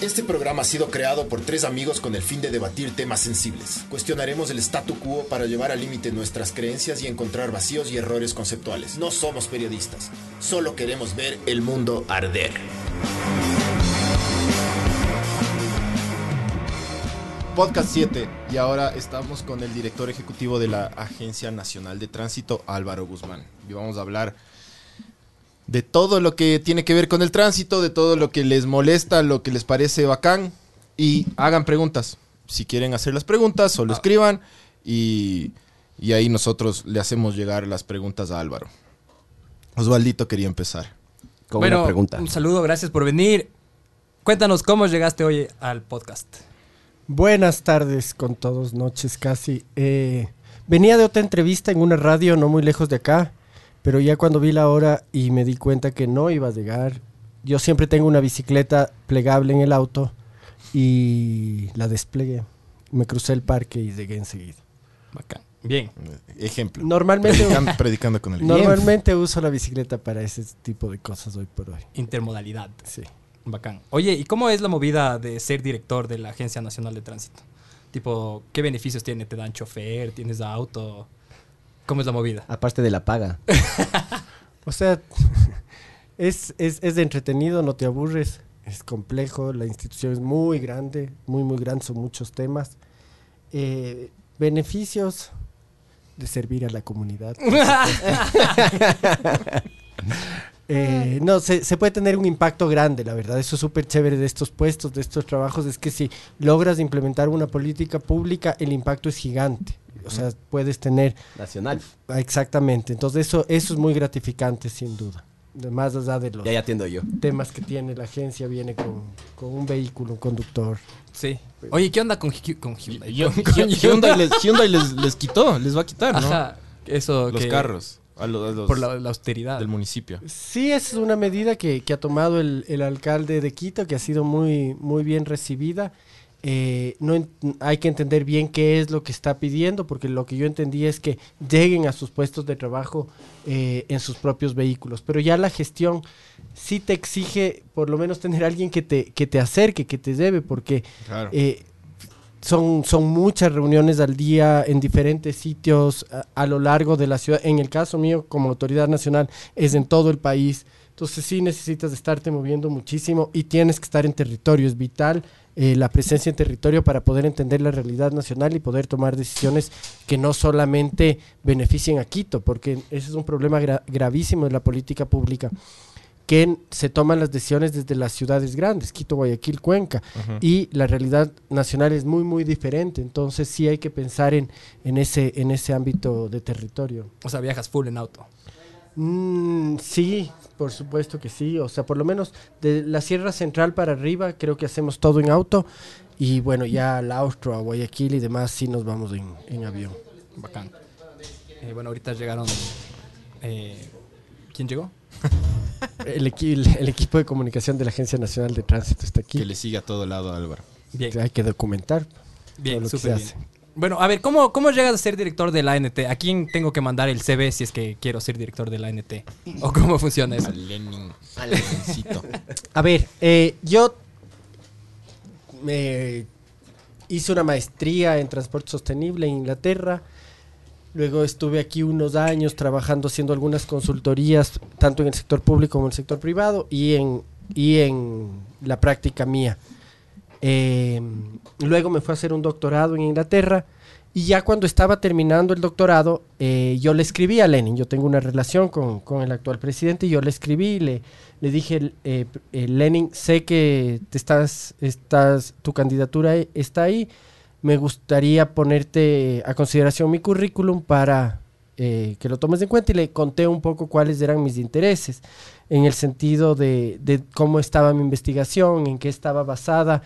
Este programa ha sido creado por tres amigos con el fin de debatir temas sensibles. Cuestionaremos el statu quo para llevar al límite nuestras creencias y encontrar vacíos y errores conceptuales. No somos periodistas, solo queremos ver el mundo arder. Podcast 7 y ahora estamos con el director ejecutivo de la Agencia Nacional de Tránsito, Álvaro Guzmán. Y vamos a hablar de todo lo que tiene que ver con el tránsito, de todo lo que les molesta, lo que les parece bacán y hagan preguntas. Si quieren hacer las preguntas, solo escriban y, y ahí nosotros le hacemos llegar las preguntas a Álvaro. Osvaldito quería empezar. Con bueno, una pregunta. un saludo, gracias por venir. Cuéntanos cómo llegaste hoy al podcast. Buenas tardes con todos, noches casi. Eh, venía de otra entrevista en una radio no muy lejos de acá, pero ya cuando vi la hora y me di cuenta que no iba a llegar, yo siempre tengo una bicicleta plegable en el auto y la desplegué. Me crucé el parque y llegué enseguida. Bacán. Bien. Ejemplo. Normalmente, Predicando, predicando con el normalmente uso la bicicleta para ese tipo de cosas hoy por hoy. Intermodalidad. Sí. Bacán. Oye, ¿y cómo es la movida de ser director de la Agencia Nacional de Tránsito? Tipo, ¿qué beneficios tiene? ¿Te dan chofer? ¿Tienes auto? ¿Cómo es la movida? Aparte de la paga. O sea, es, es, es entretenido, no te aburres, es complejo, la institución es muy grande, muy, muy grande, son muchos temas. Eh, beneficios de servir a la comunidad. Eh, no, se, se puede tener un impacto grande, la verdad. Eso es súper chévere de estos puestos, de estos trabajos. Es que si logras implementar una política pública, el impacto es gigante. O sea, puedes tener Nacional. Exactamente, entonces eso, eso es muy gratificante sin duda. Más allá de los Ya, ya atiendo yo. temas que tiene la agencia, viene con, con un vehículo, un conductor. Sí. Oye, ¿qué onda con, con Hyundai? Yo- Con- con Hyundai, les, Hyundai les, les quitó, les va a quitar, ¿no? Ajá. Eso Los que- carros. A lo- a los Por la, la austeridad. del municipio. Sí, esa es una medida que, que ha tomado el, el alcalde de Quito, que ha sido muy, muy bien recibida. Eh, no hay que entender bien qué es lo que está pidiendo, porque lo que yo entendí es que lleguen a sus puestos de trabajo eh, en sus propios vehículos. Pero ya la gestión sí te exige por lo menos tener alguien que te, que te acerque, que te debe, porque Claro. eh, son, son muchas reuniones al día en diferentes sitios a, a lo largo de la ciudad. En el caso mío, como autoridad nacional, es en todo el país. Entonces sí necesitas estarte moviendo muchísimo y tienes que estar en territorio. Es vital eh, la presencia en territorio para poder entender la realidad nacional y poder tomar decisiones que no solamente beneficien a Quito, porque ese es un problema gra- gravísimo de la política pública que se toman las decisiones desde las ciudades grandes, Quito, Guayaquil, Cuenca, y la realidad nacional es muy, muy diferente. Entonces sí hay que pensar en, en, ese, en ese ámbito de territorio. O sea, viajas full en auto. Mm, sí, por supuesto que sí. O sea, por lo menos de la Sierra Central para arriba creo que hacemos todo en auto. Y bueno, ya al Austro, a Guayaquil y demás sí nos vamos en, en avión. Bacán. Eh, bueno, ahorita llegaron... eh, ¿Quién llegó? El, equi- el- el equipo de comunicación de la Agencia Nacional de Tránsito está aquí. Que le siga a todo lado Álvaro. Bien. Hay que documentar. Bien, lo que se bien. Bueno, a ver, ¿cómo, ¿cómo llegas a ser director de la ANT? ¿A quién tengo que mandar el CV si es que quiero ser director de la ANT? ¿O cómo funciona eso? Al Lenin. Al Lenincito. A ver, eh, yo me hice una maestría en transporte sostenible en Inglaterra. Luego estuve aquí unos años trabajando haciendo algunas consultorías, tanto en el sector público como en el sector privado, y en, y en la práctica mía. Eh, luego me fui a hacer un doctorado en Inglaterra y ya cuando estaba terminando el doctorado, eh, yo le escribí a Lenin, yo tengo una relación con, con el actual presidente, y yo le escribí, le, le dije, eh, eh, Lenin, sé que te estás, estás, tu candidatura e- está ahí, me gustaría ponerte a consideración mi currículum para que lo tomes en cuenta y le conté un poco cuáles eran mis intereses en el sentido de, de cómo estaba mi investigación, en qué estaba basada.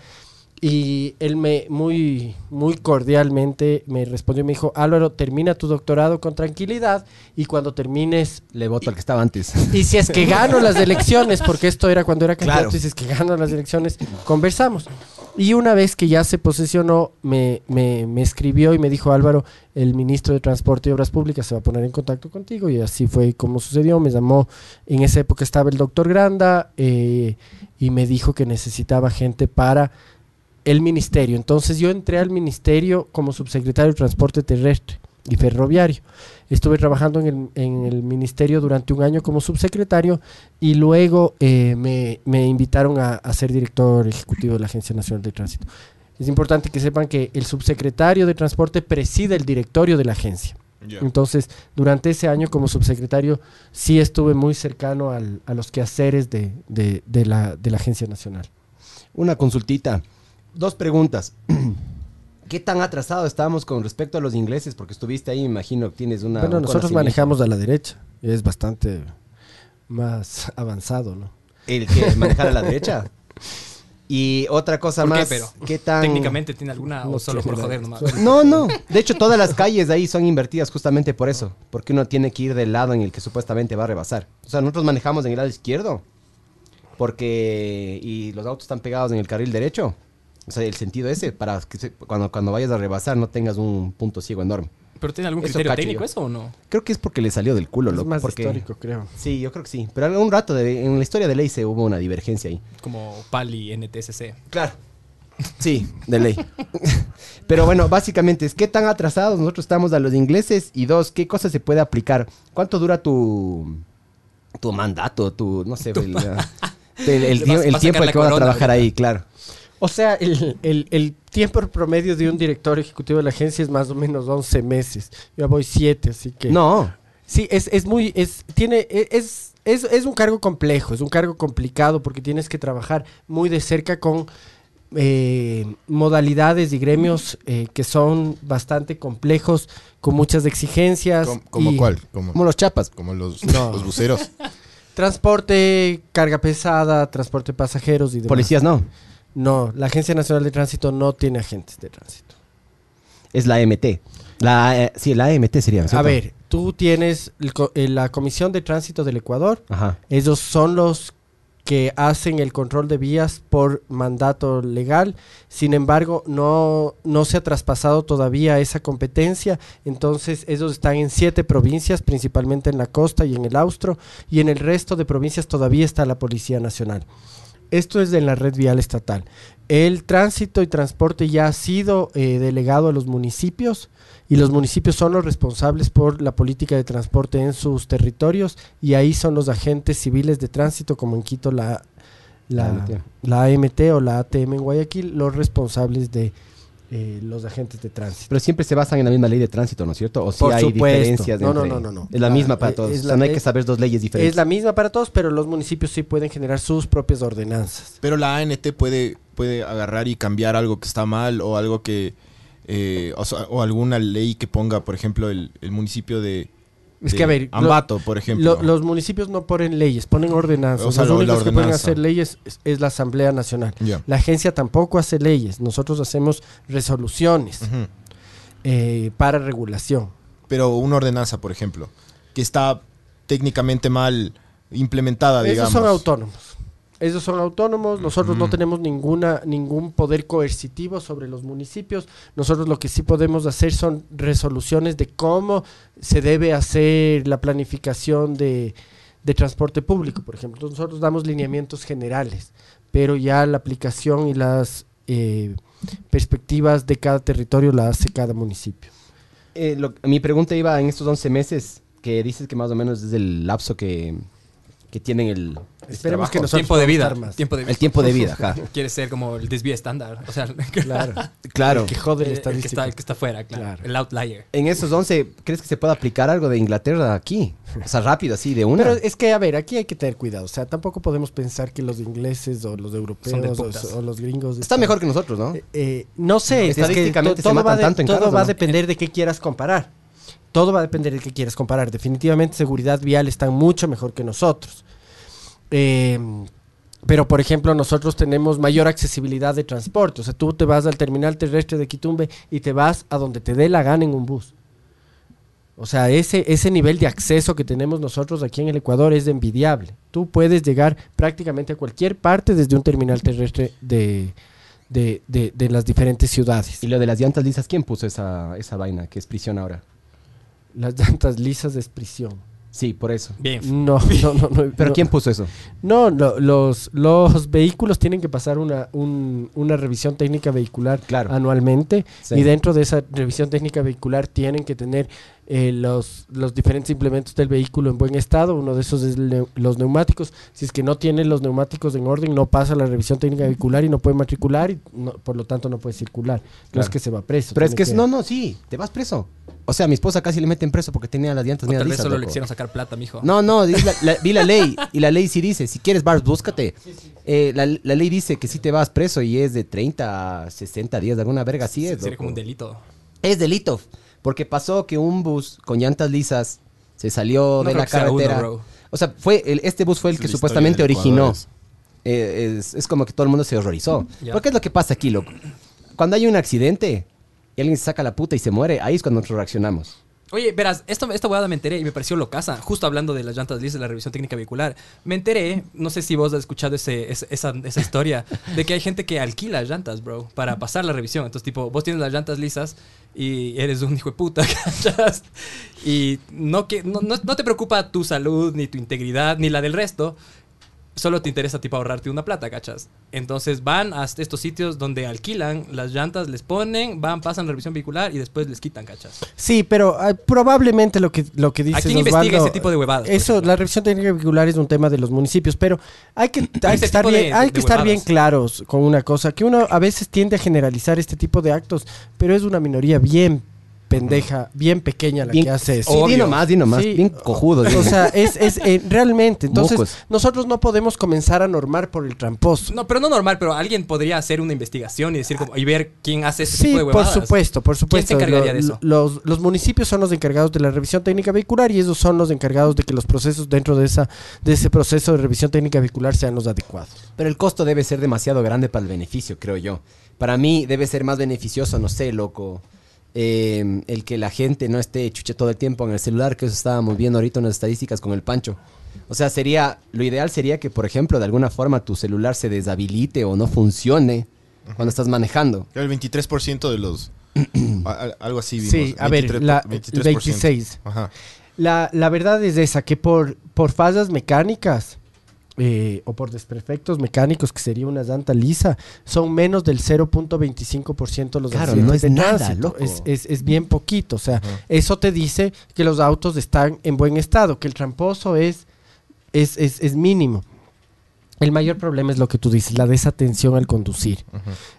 Y él me muy, muy cordialmente me respondió y me dijo, Álvaro, termina tu doctorado con tranquilidad y cuando termines Le voto al que estaba antes. y si es que gano las elecciones, porque esto era cuando era candidato, Claro. y si es que gano las elecciones, conversamos. Y una vez que ya se posesionó, me, me, me escribió y me dijo, Álvaro, el ministro de Transporte y Obras Públicas se va a poner en contacto contigo. Y así fue como sucedió. Me llamó, en esa época estaba el doctor Granda eh, y me dijo que necesitaba gente para el ministerio. Entonces yo entré al ministerio como subsecretario de Transporte Terrestre y Ferroviario. Estuve trabajando en el, en el ministerio durante un año como subsecretario y luego eh, me, me invitaron a, a ser director ejecutivo de la Agencia Nacional de Tránsito. Es importante que sepan que el subsecretario de Transporte preside el directorio de la agencia. Entonces, durante ese año como subsecretario, sí estuve muy cercano al- a los quehaceres de, de- de la, de la Agencia Nacional. Una consultita. Dos preguntas. ¿Qué tan atrasado estábamos con respecto a los ingleses? Porque estuviste ahí, me imagino, tienes una. bueno, un nosotros manejamos a la derecha. Es bastante más avanzado, ¿no? El que manejar a la derecha. Y otra cosa ¿Por qué, más. pero? ¿Qué tan. Técnicamente tiene alguna No o solo por joder nomás. No, no. De hecho, todas las calles de ahí son invertidas justamente por eso. Porque uno tiene que ir del lado en el que supuestamente va a rebasar. O sea, nosotros manejamos en el lado izquierdo. Porque. Y los autos están pegados en el carril derecho. O sea, el sentido ese, para que se- cuando, cuando vayas a rebasar no tengas un punto ciego enorme. ¿Pero tiene algún Eso criterio técnico yo. eso o no? Creo que es porque le salió del culo, Es loco. más porque... histórico, creo. Sí, yo creo que sí. Pero algún rato de- en la historia de ley se hubo una divergencia ahí. Como Pali NTSC. Claro. Sí, de ley. Pero bueno, básicamente es qué tan atrasados nosotros estamos a los ingleses y dos, qué cosas se puede aplicar. ¿Cuánto dura tu tu mandato, tu no sé, el, el- el el tiempo que vas a trabajar ahorita. ahí, claro. O sea, el, el- el tiempo promedio de un director ejecutivo de la agencia es más o menos 11 meses. Yo voy 7, así que... No, Sí, es, es muy, es, tiene, e- es, es, es un cargo complejo, es un cargo complicado porque tienes que trabajar muy de cerca con eh, modalidades y gremios eh, que son bastante complejos, con muchas exigencias. ¿Cómo, cómo y cuál? Como, como los chapas. como los, No. los buceros. Transporte, carga pesada, transporte de pasajeros y demás. Policías no. No, la Agencia Nacional de Tránsito no tiene agentes de tránsito. Es la AMT. La, eh, sí, la AMT sería. A ver, tú tienes el co- eh, la Comisión de Tránsito del Ecuador, Ajá. Ellos son los que hacen el control de vías por mandato legal. Sin embargo, no, no se ha traspasado todavía esa competencia. Entonces, ellos están en siete provincias, principalmente en la costa y en el austro. Y en el resto de provincias todavía está la Policía Nacional. Esto es de la red vial estatal. El tránsito y transporte ya ha sido eh, delegado a los municipios y los municipios son los responsables por la política de transporte en sus territorios y ahí son los agentes civiles de tránsito, como en Quito la, la, AMT. la AMT o la ATM en Guayaquil, los responsables de eh, los agentes de tránsito. Pero siempre se basan en la misma ley de tránsito, ¿no es cierto? O si hay supuesto. diferencias No, no, entre- no, no, no. Es la misma para eh, todos. es o sea, no hay que saber dos leyes diferentes. Es la misma para todos, pero los municipios sí pueden generar sus propias ordenanzas. Pero la ANT puede, puede agarrar y cambiar algo que está mal o algo que... eh, o, o alguna ley que ponga, por ejemplo, el, el municipio de, Es que, a ver, lo- Ambato, por ejemplo. Lo- los municipios no ponen leyes, ponen ordenanzas. O sea, los lo- únicos que pueden hacer leyes es, es la Asamblea Nacional. La agencia tampoco hace leyes. Nosotros hacemos resoluciones eh, para regulación. Pero una ordenanza, por ejemplo, que está técnicamente mal implementada, Esos digamos. son autónomos. Esos son autónomos. Nosotros no tenemos ninguna ningún poder coercitivo sobre los municipios. Nosotros lo que sí podemos hacer son resoluciones de cómo se debe hacer la planificación de, de transporte público, por ejemplo. Entonces, nosotros damos lineamientos generales, pero ya la aplicación y las eh, perspectivas de cada territorio la hace cada municipio. Eh, lo- mi pregunta iba en estos 11 meses, que dices que más o menos es el lapso que, que tienen el... este Esperemos que trabajo. nosotros Tiempo de vida. estar más. Tiempo de vida. El tiempo de vida, ajá. Quiere ser como el desvío estándar. O sea, Claro. Claro. El que jode el, que está, el que está fuera, claro. Claro. El outlier. En esos 11, ¿crees que se puede aplicar algo de Inglaterra aquí? O sea, rápido, así, de una. Pero es que, a ver, aquí hay que tener cuidado. O sea, tampoco podemos pensar que los ingleses o los europeos o, o los gringos... Está están- mejor que nosotros, ¿no? Eh, eh, no sé, es que Estadísticamente to- se todo, va, matan de- tanto en todo carros, va a ¿no? depender de qué quieras comparar. Todo va a depender de qué quieras comparar. Definitivamente seguridad vial están mucho mejor que nosotros. Eh, pero, por ejemplo, nosotros tenemos mayor accesibilidad de transporte. O sea, tú te vas al terminal terrestre de Quitumbe y te vas a donde te dé la gana en un bus. O sea, ese, ese nivel de acceso que tenemos nosotros aquí en el Ecuador es envidiable. Tú puedes llegar prácticamente a cualquier parte desde un terminal terrestre de, de, de- de las diferentes ciudades. Y lo de las llantas lisas, ¿quién puso esa, esa vaina que es prisión ahora? Las llantas lisas es prisión. Sí, por eso. Bien. No, no, no. no ¿Pero no. quién puso eso? No, lo- los, los vehículos tienen que pasar una, un- una revisión técnica vehicular Claro. anualmente Sí. y dentro de esa revisión técnica vehicular tienen que tener eh, los, los diferentes implementos del vehículo en buen estado. Uno de esos es los neumáticos. Si es que no tiene los neumáticos en orden, no pasa la revisión técnica vehicular y no puede matricular y no- por lo tanto no puede circular. No es que se va preso. Pero es que, es- no, no, sí, te vas preso. O sea, mi esposa casi le meten preso porque tenía las llantas O tal vez solo le quisieron sacar plata, mijo. No, no, di la- la- vi la ley y la ley sí dice, si quieres Bars, búscate. Eh, la, la ley dice que si te vas preso y es de 30 a 60 días, de alguna verga así es. Sería loco. como un delito. Es delito, porque pasó que un bus con llantas lisas se salió No de creo la que sea uno, carretera. bro. o sea, fue el- este bus fue el Es que supuestamente originó. Eh, es, es como que todo el mundo se horrorizó. Ya. Porque es lo que pasa aquí, loco. Cuando hay un accidente y alguien se saca la puta y se muere, ahí es cuando nosotros reaccionamos. Oye, verás, esto, esta huevada me enteré y me pareció locaza, justo hablando de las llantas lisas, la revisión técnica vehicular. Me enteré, no sé si vos has escuchado ese, ese- esa, esa historia, de que hay gente que alquila llantas, bro, para pasar la revisión. Entonces, tipo, vos tienes las llantas lisas y eres un hijo de puta, ¿cachas? Y no, que, no, no, no te preocupa tu salud, ni tu integridad, ni la del resto. Solo te interesa, tipo, ahorrarte una plata, ¿cachas? Entonces van a estos sitios donde alquilan las llantas, les ponen, van, pasan revisión vehicular y después les quitan, ¿cachas? Sí, pero ah, probablemente lo que, lo que dices, quién investiga ese tipo de huevadas, por Eso, la revisión técnica vehicular es un tema de los municipios, pero hay que, hay que estar, de- bien, hay de que estar bien huevadas. claros con una cosa, que uno a veces tiende a generalizar este tipo de actos, pero es una minoría bien pendeja, bien pequeña la Bien- que hace eso. Sí, Obvio. di nomás, di nomás. Sí. Bien cojudo. O sea, es, es eh, realmente. Entonces, Mocos. nosotros no podemos comenzar a normar por el tramposo. No, pero no normal, pero alguien podría hacer una investigación y decir como, y ver quién hace ese Sí, tipo de por supuesto, por supuesto. encargaría Lo- de eso? Los, los municipios son los encargados de la revisión técnica vehicular y ellos son los encargados de que los procesos dentro de esa de ese proceso de revisión técnica vehicular sean los adecuados. Pero el costo debe ser demasiado grande para el beneficio, creo yo. Para mí debe ser más beneficioso, no sé, loco. Eh, el que la gente no esté chuche todo el tiempo en el celular, que eso estábamos viendo ahorita en las estadísticas con el Pancho. O sea, sería, lo ideal sería que, por ejemplo, de alguna forma tu celular se deshabilite o no funcione cuando estás manejando. El 23% de los... a- algo así vimos. Sí, a ver, 23, la, 23%. 26. Ajá. La, la verdad es esa, que por, por fallas mecánicas eh, o por desperfectos mecánicos, que sería una llanta lisa, son menos del 0.25% los Claro, accidentes no es de nada, tránsito. loco. Es, es- es bien poquito. O sea, eso te dice que los autos están en buen estado, que el tramposo es, es, es, es mínimo. El mayor problema es lo que tú dices, la desatención al conducir.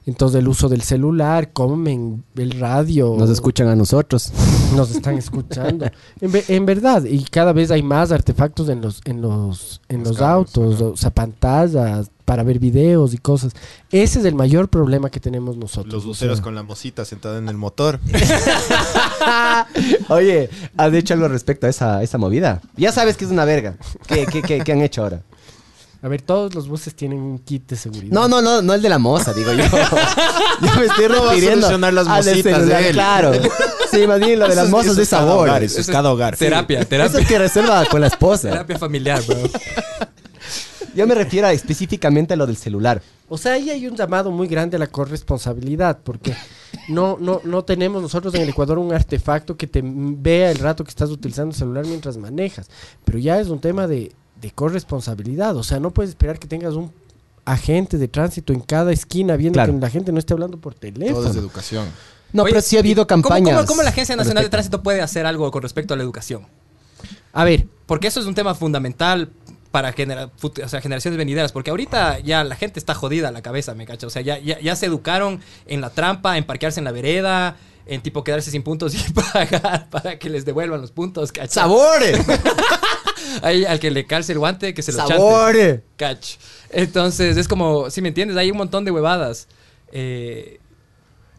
Entonces, el uso del celular, comen, el radio. Nos escuchan a nosotros. Nos están escuchando. en, ve- en verdad, y cada vez hay más artefactos en los, en los, en Los autos, o sea, pantallas para ver videos y cosas. Ese es el mayor problema que tenemos nosotros. Los o buceros sea. con la mosita sentada en el motor. Oye, ¿has hecho algo respecto a esa, esa movida? Ya sabes que es una verga. ¿Qué, qué, qué, qué han hecho ahora? A ver, todos los buses tienen un kit de seguridad. No, no, no, no el de la moza, digo yo. Yo me estoy a refiriendo solucionar las mositas de él. Claro. Sí, más bien lo de Eso las mozas eso de sabor. hogar, eso es cada hogar. Terapia, Eso terapia. es que resuelva con la esposa. Terapia familiar, bro. Yo me refiero a específicamente a lo del celular. O sea, ahí hay un llamado muy grande a la corresponsabilidad, porque no, no, no tenemos nosotros en el Ecuador un artefacto que te vea el rato que estás utilizando el celular mientras manejas. Pero ya es un tema de, de corresponsabilidad. O sea, no puedes esperar que tengas un agente de tránsito en cada esquina viendo Claro. que la gente no esté hablando por teléfono. Todo es de educación. No, Oye, pero sí ha habido ¿y cómo- campañas. ¿cómo, cómo la Agencia al Nacional de. Tránsito puede hacer algo con respecto a la educación? A ver, Porque eso es un tema fundamental para genera- o sea, generaciones venideras. Porque ahorita ya la gente está jodida a la cabeza, me cacho. O sea, ya, ya, ya se educaron en la trampa, en parquearse en la vereda, en tipo quedarse sin puntos y pagar para que les devuelvan los puntos. ¡Sabores! Ahí al que le calce el guante, que se lo chante. ¡Sabores! Catch. Entonces, es como, si me entiendes, hay un montón de huevadas. eh,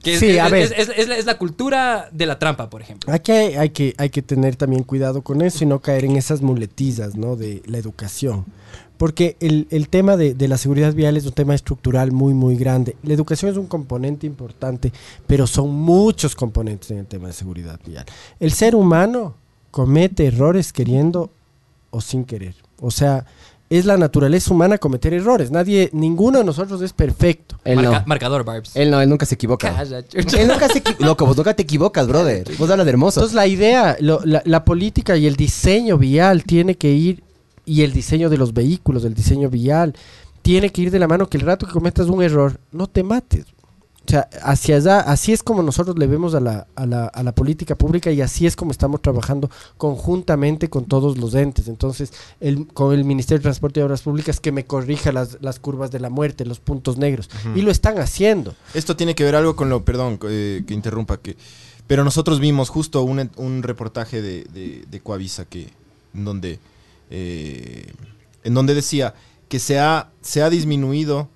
que es, Sí, es- a ver. es- la, es la cultura de la trampa, por ejemplo. Aquí hay, hay que, hay que tener también cuidado con eso y no caer en esas muletillas ¿no? de la educación. Porque el, el tema de, de la seguridad vial es un tema estructural muy, muy grande. La educación es un componente importante, pero son muchos componentes en el tema de seguridad vial. El ser humano comete errores queriendo o sin querer. O sea, es la naturaleza humana cometer errores. Nadie, ninguno de nosotros es perfecto. Él Marca- no. Marcador, Barbs. Él no, él nunca se equivoca. Calla. Él nunca se equivoca. Loco, vos nunca te equivocas, brother. Vos hablas de hermoso. Entonces la idea, lo- la, la política y el diseño vial tiene que ir, y el diseño de los vehículos, el diseño vial, tiene que ir de la mano que el rato que cometas un error, no te mates. O sea, hacia allá, así es como nosotros le vemos a la, a, la, a la política pública y así es como estamos trabajando conjuntamente con todos los entes. Entonces, el, con el Ministerio de Transporte y Obras Públicas que me corrija las, las curvas de la muerte, los puntos negros. Y lo están haciendo. Esto tiene que ver algo con lo, perdón, eh, que interrumpa, que, pero nosotros vimos justo un, un reportaje de, de, de Coavisa que, en donde, eh, en donde decía que se ha, se ha disminuido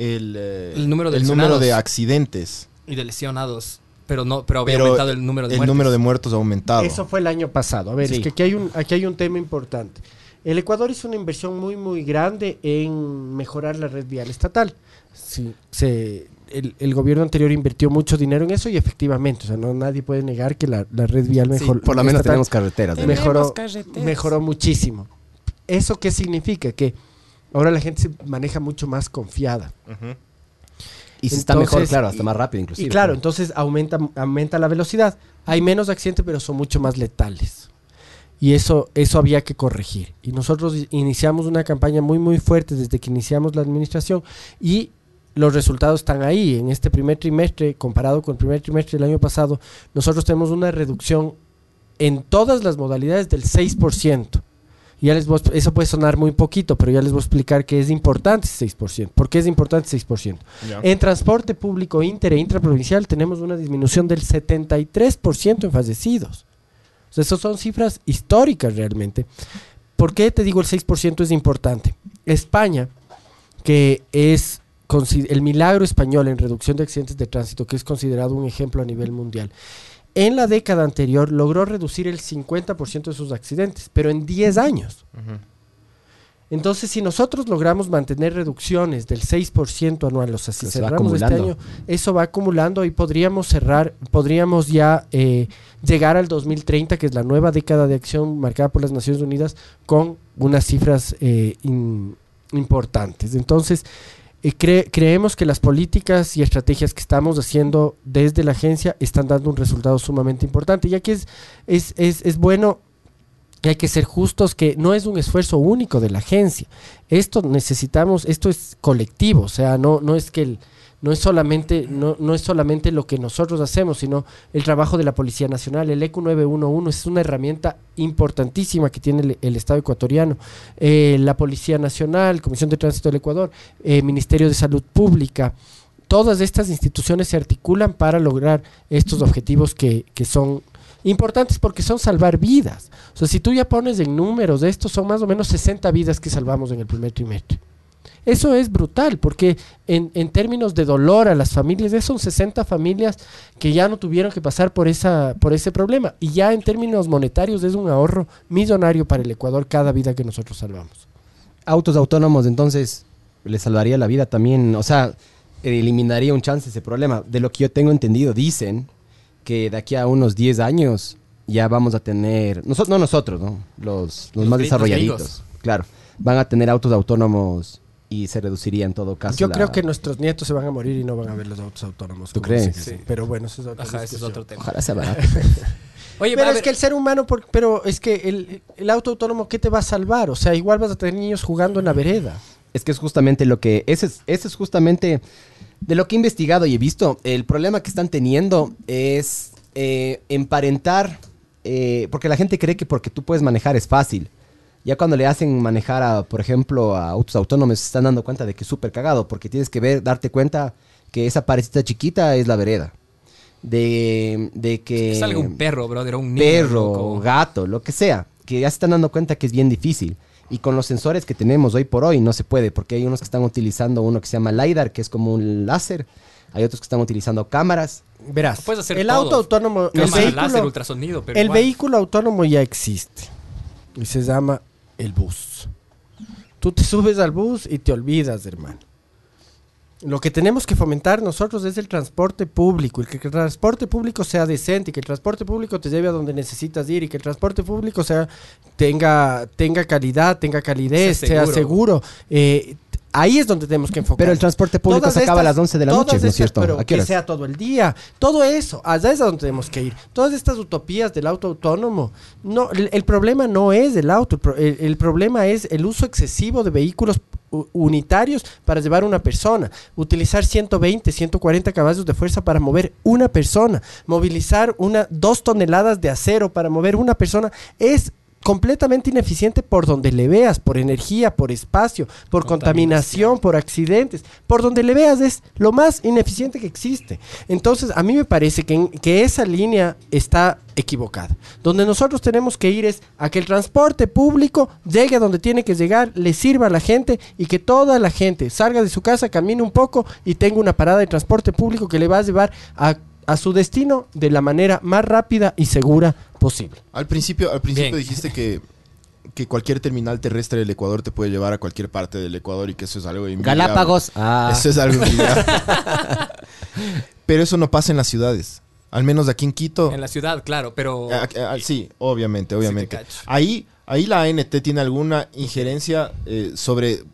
el, eh, El número de número lesionados. de accidentes, Y de lesionados. Pero no, pero había pero aumentado el número de el muertes. número de muertos ha aumentado. Eso fue el año pasado. A ver, Sí. es que aquí hay, un, aquí hay un tema importante. El Ecuador hizo una inversión muy, muy grande en mejorar la red vial estatal. Sí, se, el, el gobierno anterior invirtió mucho dinero en eso y efectivamente, o sea, no nadie puede negar que la, la red vial Sí, mejor, por lo menos estatal tenemos carreteras. ¿no? mejoró, mejoró muchísimo. ¿Eso qué significa? Que ahora la gente se maneja mucho más confiada. Y si está mejor, claro, hasta y- más rápido inclusive. Y claro, entonces aumenta, aumenta la velocidad. Hay menos accidentes, pero son mucho más letales. Y eso, eso había que corregir. Y nosotros iniciamos una campaña muy, muy fuerte desde que iniciamos la administración y los resultados están ahí. En este primer trimestre, comparado con el primer trimestre del año pasado, nosotros tenemos una reducción en todas las modalidades del 6%. Ya les voy eso puede sonar muy poquito, pero ya les voy a explicar que es importante ese 6%. ¿Por qué es importante ese 6%? Ya. En transporte público inter e intraprovincial tenemos una disminución del 73% en fallecidos. O sea, esas son cifras históricas realmente. ¿Por qué te digo el 6% es importante? España, que es el milagro español en reducción de accidentes de tránsito, que es considerado un ejemplo a nivel mundial, en la década anterior logró reducir el 50% de sus accidentes, pero en 10 años. Entonces, si nosotros logramos mantener reducciones del 6% anual, o sea, si se cerramos este año, eso va acumulando y podríamos cerrar, podríamos ya eh, llegar al 2030, que es la nueva década de acción marcada por las Naciones Unidas, con unas cifras eh, in- importantes. Entonces, cre- creemos que las políticas y estrategias que estamos haciendo desde la agencia están dando un resultado sumamente importante. Y aquí es, es, es, es bueno y hay que ser justos que no es un esfuerzo único de la agencia. Esto necesitamos, esto es colectivo, o sea, no, no es que el- no es solamente, no, no es solamente lo que nosotros hacemos, sino el trabajo de la Policía Nacional. El ECU 911 es una herramienta importantísima que tiene el, Estado ecuatoriano. Eh, la Policía Nacional, Comisión de Tránsito del Ecuador, eh, Ministerio de Salud Pública, todas estas instituciones se articulan para lograr estos objetivos que, que son importantes porque son salvar vidas. O sea, si tú ya pones en números de estos, son más o menos 60 vidas que salvamos en el primer trimestre. Eso es brutal, porque en, en términos de dolor a las familias, esos son 60 familias que ya no tuvieron que pasar por, esa, por ese problema. Y ya en términos monetarios es un ahorro millonario para el Ecuador cada vida que nosotros salvamos. Autos autónomos, entonces, le salvaría la vida también. O sea, eliminaría un chance ese problema. De lo que yo tengo entendido, dicen que de aquí a unos 10 años ya vamos a tener, nosotros, no nosotros, ¿no? Los, los, Los más desarrolladitos. Claro, van a tener autos autónomos y se reduciría en todo caso. Yo la- creo que nuestros nietos se van a morir y no van a ver los autos autónomos. ¿Tú crees? Sí. Pero bueno, eso es otra Ajá, ese es otro tema. Ojalá sea barato. Oye, pero es ver, que el ser humano, por- pero es que el, el auto autónomo, ¿qué te va a salvar? O sea, igual vas a tener niños jugando en la vereda. Es que es justamente lo que. Ese es, ese es justamente de lo que he investigado y he visto. El problema que están teniendo es eh, emparentar. eh, porque la gente cree que porque tú puedes manejar es fácil. Ya cuando le hacen manejar, a, por ejemplo, a autos autónomos, se están dando cuenta de que es súper cagado. Porque tienes que ver, darte cuenta que esa parecita chiquita es la vereda. De, de que. que salga un perro, brother, un niño. perro, loco. gato, lo que sea, que ya se están dando cuenta que es bien difícil. Y con los sensores que tenemos hoy por hoy no se puede, porque hay unos que están utilizando uno que se llama LiDAR, que es como un láser. Hay otros que están utilizando cámaras. Verás, Puedes hacer el todo. auto autónomo, el Cámara, vehículo, láser, ultrasonido, pero el igual. vehículo autónomo ya existe. Y se llama el bus. Tú te subes al bus y te olvidas, hermano. Lo que tenemos que fomentar nosotros es el transporte público, y que el transporte público sea decente, y que el transporte público te lleve a donde necesitas ir, y que el transporte público sea tenga tenga calidad, tenga calidez, Sea seguro. Eh, ahí es donde tenemos que enfocar. Pero el transporte público Todas se acaba a las 11 de la noche, ¿no es cierto? Pero ¿A qué que sea todo el día. Todo eso, allá es a donde tenemos que ir. Todas estas utopías del auto autónomo. No, el, el problema no es el auto, el, el- problema es el uso excesivo de vehículos unitarios para llevar una persona. Utilizar 120, 140 caballos de fuerza para mover una persona. Movilizar una, dos toneladas de acero para mover una persona es completamente ineficiente por donde le veas, por energía, por espacio, por contaminación, por accidentes, por donde le veas es lo más ineficiente que existe. Entonces, a mí me parece que, en- que esa línea está equivocada. Donde nosotros tenemos que ir es a que el transporte público llegue a donde tiene que llegar, le sirva a la gente y que toda la gente salga de su casa, camine un poco y tenga una parada de transporte público que le va a llevar a, a su destino de la manera más rápida y segura posible. Al principio, al principio Bien. dijiste que, que cualquier terminal terrestre del Ecuador te puede llevar a cualquier parte del Ecuador y que eso es algo. Galápagos. Ah. Eso es algo. Pero eso no pasa en las ciudades. Al menos aquí en Quito. En la ciudad, claro, pero... Sí, obviamente, obviamente. ahí, ahí la ANT tiene alguna injerencia eh, sobre,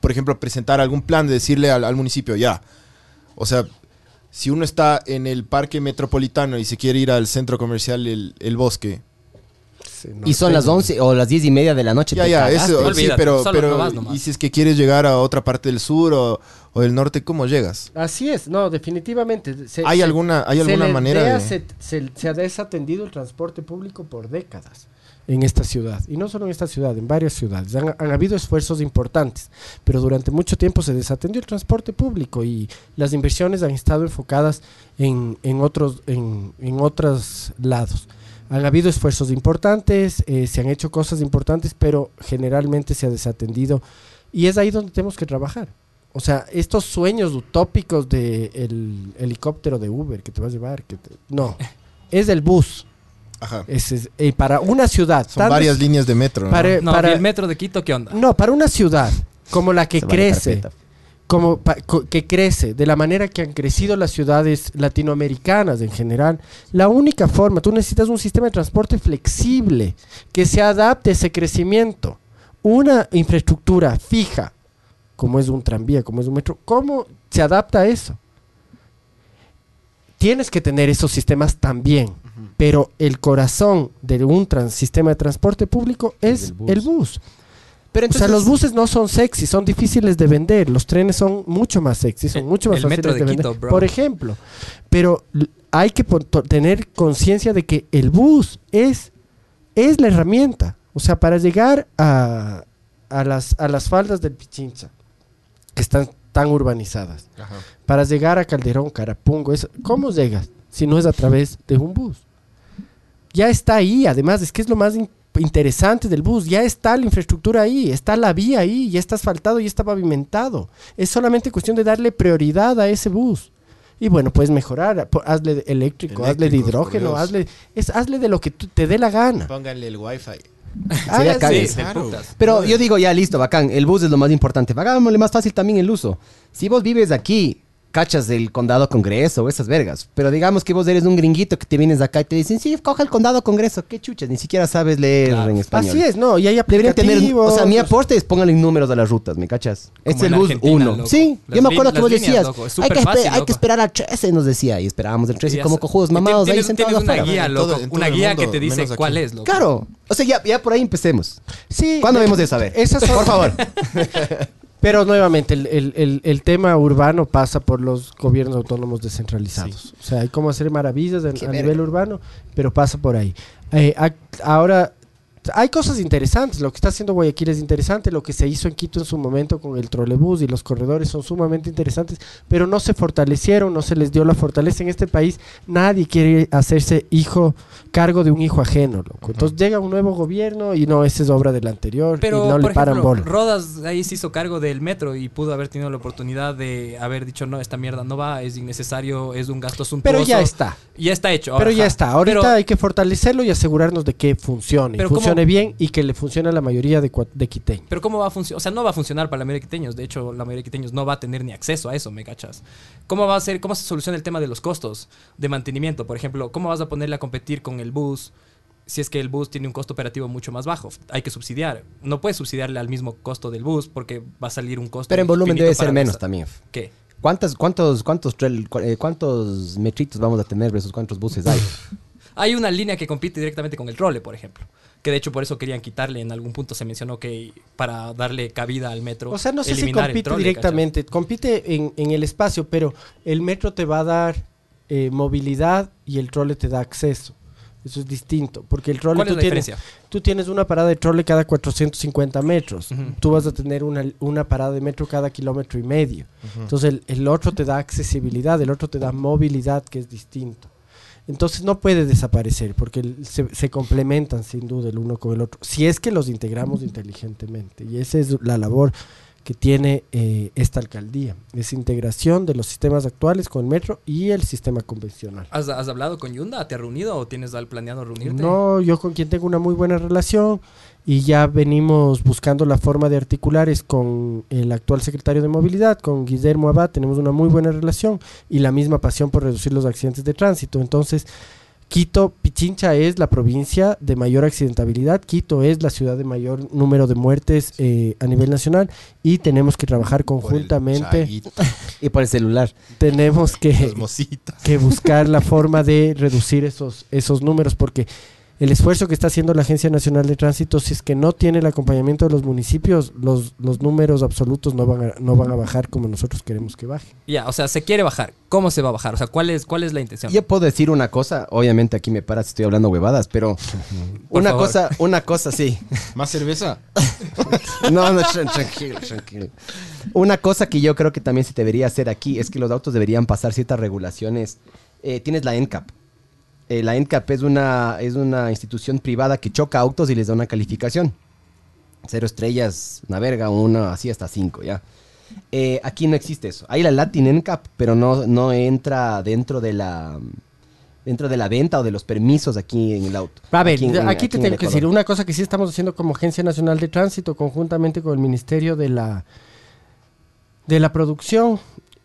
por ejemplo, presentar algún plan de decirle al, al municipio, ya. O sea, si uno está en el parque metropolitano y se quiere ir al centro comercial El, el Bosque, y son las 11 o las 10 y media de la noche. ya, te ya, eso, sí, pero, pero no vas nomás. y si es que quieres llegar a otra parte del sur o, o del norte, ¿cómo llegas? Así es, no, definitivamente. Se- ¿Hay se- alguna, hay alguna manera de...? Se, se- se ha desatendido el transporte público por décadas en esta ciudad. Y no solo en esta ciudad, en varias ciudades. Han, han habido esfuerzos importantes, pero durante mucho tiempo se desatendió el transporte público y las inversiones han estado enfocadas en, en otros, en, en otros lados. Han habido esfuerzos importantes, eh, se han hecho cosas importantes, pero generalmente se ha desatendido. Y es ahí donde tenemos que trabajar. O sea, estos sueños utópicos de el helicóptero de Uber que te va a llevar, que te- no, es el bus. Ajá. Es- eh, para una ciudad. Son varias líneas de metro, ¿no? Para- No, para- ¿y el metro de Quito qué onda? no, para una ciudad como la que crece, como pa- co- que crece de la manera que han crecido las ciudades latinoamericanas en general, la única forma, tú necesitas un sistema de transporte flexible que se adapte a ese crecimiento. Una infraestructura fija, como es un tranvía, como es un metro, ¿cómo se adapta a eso? Tienes que tener esos sistemas también, pero el corazón de un trans- sistema de transporte público es el bus. el bus. Pero o sea, los buses no son sexy, son difíciles de vender. Los trenes son mucho más sexy, son El- mucho más fáciles de de vender. Bro. Por ejemplo, pero hay que tener conciencia de que el bus es, es la herramienta. O sea, para llegar a, a las, a las faldas del Pichincha, que están tan urbanizadas, Ajá. para llegar a Calderón, Carapungo, eso, ¿cómo llegas si no es a través de un bus? Ya está ahí, además, es que es lo más in- interesante del bus, ya está la infraestructura ahí, está la vía ahí, ya está asfaltado, ya está pavimentado. Es solamente cuestión de darle prioridad a ese bus. Y bueno, puedes mejorar, hazle de eléctrico, hazle de hidrógeno, hazle, es, hazle de lo que tú- te dé la gana. Pónganle el wifi. Sería cague. Sí, Claro. Pero yo digo, ya listo, bacán. El bus es lo más importante. Hagámosle más fácil también el uso. Si vos vives aquí, cachas del condado Congreso o esas vergas. Pero digamos que vos eres un gringuito que te vienes acá y te dicen, sí, coja el condado Congreso. Qué chuchas, ni siquiera sabes leer Claro. en español. Así es, no, y hay Deberían tener, o sea, mi aporte es pónganle números a las rutas, ¿me cachas? Este es el bus Argentina, 1. loco. Sí, Las yo me acuerdo que vos líneas, decías, loco, hay, que fácil, hay esperar al 13, nos decía, y esperábamos el 13 Y como cojudos mamados tienes- ahí sentados una afuera. guía, loco. todo Una guía mundo, que te dice cuál es, loco. Claro, o sea, ya, ya por ahí empecemos. Sí, ¿Cuándo vemos de saber? esas son- Por favor. Pero nuevamente, el, el- el- el tema urbano pasa por los gobiernos autónomos descentralizados. O sea, hay como hacer maravillas en- a nivel urbano, pero pasa por ahí. Eh, ahora, hay cosas interesantes. Lo que está haciendo Guayaquil es interesante. Lo que se hizo en Quito en su momento con el trolebús y los corredores son sumamente interesantes, pero no se fortalecieron, no se les dio la fortaleza. En este país nadie quiere hacerse hijo, cargo de un hijo ajeno. Loco. Entonces llega un nuevo gobierno y no, esa es obra del anterior Pero, y no por le paran ejemplo, bola. Rodas ahí se hizo cargo del metro y pudo haber tenido la oportunidad de haber dicho, no, esta mierda no va, es innecesario, es un gasto suntuoso. Pero ya está. Ya está hecho. Pero ajá. ya está. Ahorita Pero- hay que fortalecerlo y asegurarnos de que Pero funcione funcione bien y que le funcione a la mayoría de, de quiteños. Pero ¿cómo va a funcionar? O sea, no va a funcionar para la mayoría de quiteños. De hecho, la mayoría de quiteños no va a tener ni acceso a eso, ¿me cachas? ¿Cómo va a ser, cómo se soluciona el tema de los costos de mantenimiento? Por ejemplo, ¿cómo vas a ponerle a competir con el bus si es que el bus tiene un costo operativo mucho más bajo? Hay que subsidiar. No puedes subsidiarle al mismo costo del bus porque va a salir un costo. Pero en volumen debe ser menos también. ¿Qué? ¿Cuántos, cuántos, cuántos, eh, cuántos metritos vamos a tener versus cuántos buses hay? Hay una línea que compite directamente con el trole, por ejemplo. Que de hecho por eso querían quitarle, en algún punto se mencionó que para darle cabida al metro. O sea, no sé si compite directamente, compite en, en el espacio, pero el metro te va a dar eh, movilidad y el trole te da acceso. Eso es distinto, porque el trole ¿Cuál es tú la tienes, diferencia? tú tienes una parada de trole cada 450 metros. Tú vas a tener una, una parada de metro cada kilómetro y medio. Entonces el, el otro te da accesibilidad, el otro te da movilidad, que es distinto. Entonces no puede desaparecer, porque se, se complementan sin duda el uno con el otro, si es que los integramos inteligentemente. Y esa es la labor que tiene eh, esta alcaldía, es integración de los sistemas actuales con el metro y el sistema convencional. ¿Has, has hablado con Yunda? ¿Te ha reunido o tienes al planeado reunirte? No, yo con quien tengo una muy buena relación y ya venimos buscando la forma de articular es con el actual secretario de movilidad, con Guillermo Abad, tenemos una muy buena relación y la misma pasión por reducir los accidentes de tránsito. Entonces, Quito, Pichincha es la provincia de mayor accidentabilidad, Quito es la ciudad de mayor número de muertes eh, a nivel nacional y tenemos que trabajar conjuntamente, y por el celular. tenemos que que buscar la forma de reducir esos, esos números, porque el esfuerzo que está haciendo la Agencia Nacional de Tránsito, si es que no tiene el acompañamiento de los municipios, los, los números absolutos no van, a, no van a bajar como nosotros queremos que baje. Ya, o sea, se quiere bajar. ¿Cómo se va a bajar? O sea, ¿cuál es, cuál es la intención? Yo puedo decir una cosa, obviamente aquí me paras, estoy hablando huevadas, pero una favor. cosa, una cosa sí. ¿Más cerveza? No, no, tran- tranquilo, tranquilo. Una cosa que yo creo que también se debería hacer aquí es que los autos deberían pasar ciertas regulaciones. Eh, tienes la NCAP. Eh, la NCAP es una, es una institución privada que choca autos y les da una calificación. Cero estrellas, una verga, una así hasta cinco, ya. Eh, aquí no existe eso. Hay la Latin NCAP, pero no, no entra dentro de la dentro de la venta o de los permisos aquí en el auto. A ver, Aquí en- aquí, aquí te en tengo que decir una cosa que sí estamos haciendo como Agencia Nacional de Tránsito, conjuntamente con el Ministerio de la, de la Producción,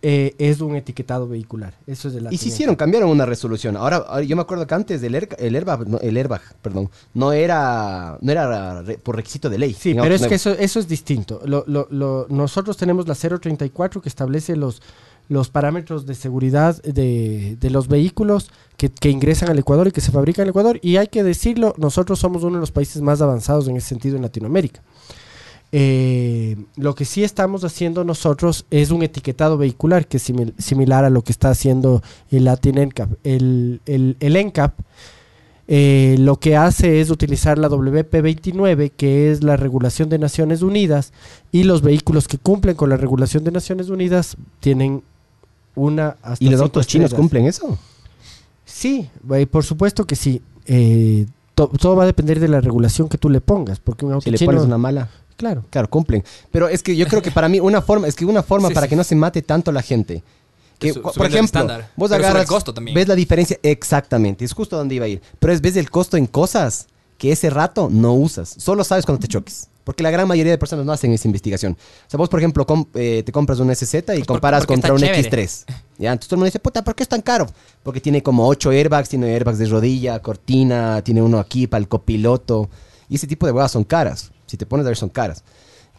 eh, es un etiquetado vehicular. Eso es de la Y se hicieron, cambiaron una resolución. Ahora, ahora yo me acuerdo que antes air- el airbag, no, el airbag, perdón, no era, no era re- por requisito de ley. Sí, pero es que eso, eso es distinto. Lo- lo- lo- nosotros tenemos la 034 que establece los, los parámetros de seguridad de, de los vehículos que, que ingresan al Ecuador y que se fabrican en el Ecuador. Y hay que decirlo, nosotros somos uno de los países más avanzados en ese sentido en Latinoamérica. Eh, lo que sí estamos haciendo nosotros es un etiquetado vehicular que es simil- similar a lo que está haciendo el Latin NCAP. El, el, el NCAP eh, lo que hace es utilizar la WP29, que es la regulación de Naciones Unidas, y los vehículos que cumplen con la regulación de Naciones Unidas tienen una hasta ¿Y los autos chinos estrellas. cumplen eso? Sí, eh, por supuesto que sí. Eh, to- todo va a depender de la regulación que tú le pongas, porque un auto Si le chino, pones una mala, claro. claro, cumplen. Pero es que yo creo que para mí una forma, es que una forma Sí, para sí. que no se mate tanto la gente. Que, su- por ejemplo, vos Pero sube el agarras, costo también. ves la diferencia, exactamente, es justo donde iba a ir. Pero es ves el costo en cosas que ese rato no usas, solo sabes cuando te choques. Porque la gran mayoría de personas no hacen esa investigación. O sea, vos, por ejemplo, com- eh, te compras un SZ y porque- comparas porque contra un está chévere. X3. ¿ya? Entonces todo el mundo dice, puta, ¿por qué es tan caro? Porque tiene como 8 airbags, tiene airbags de rodilla, cortina, tiene uno aquí para el copiloto. Y ese tipo de huevas son caras. Si te pones a ver, son caras.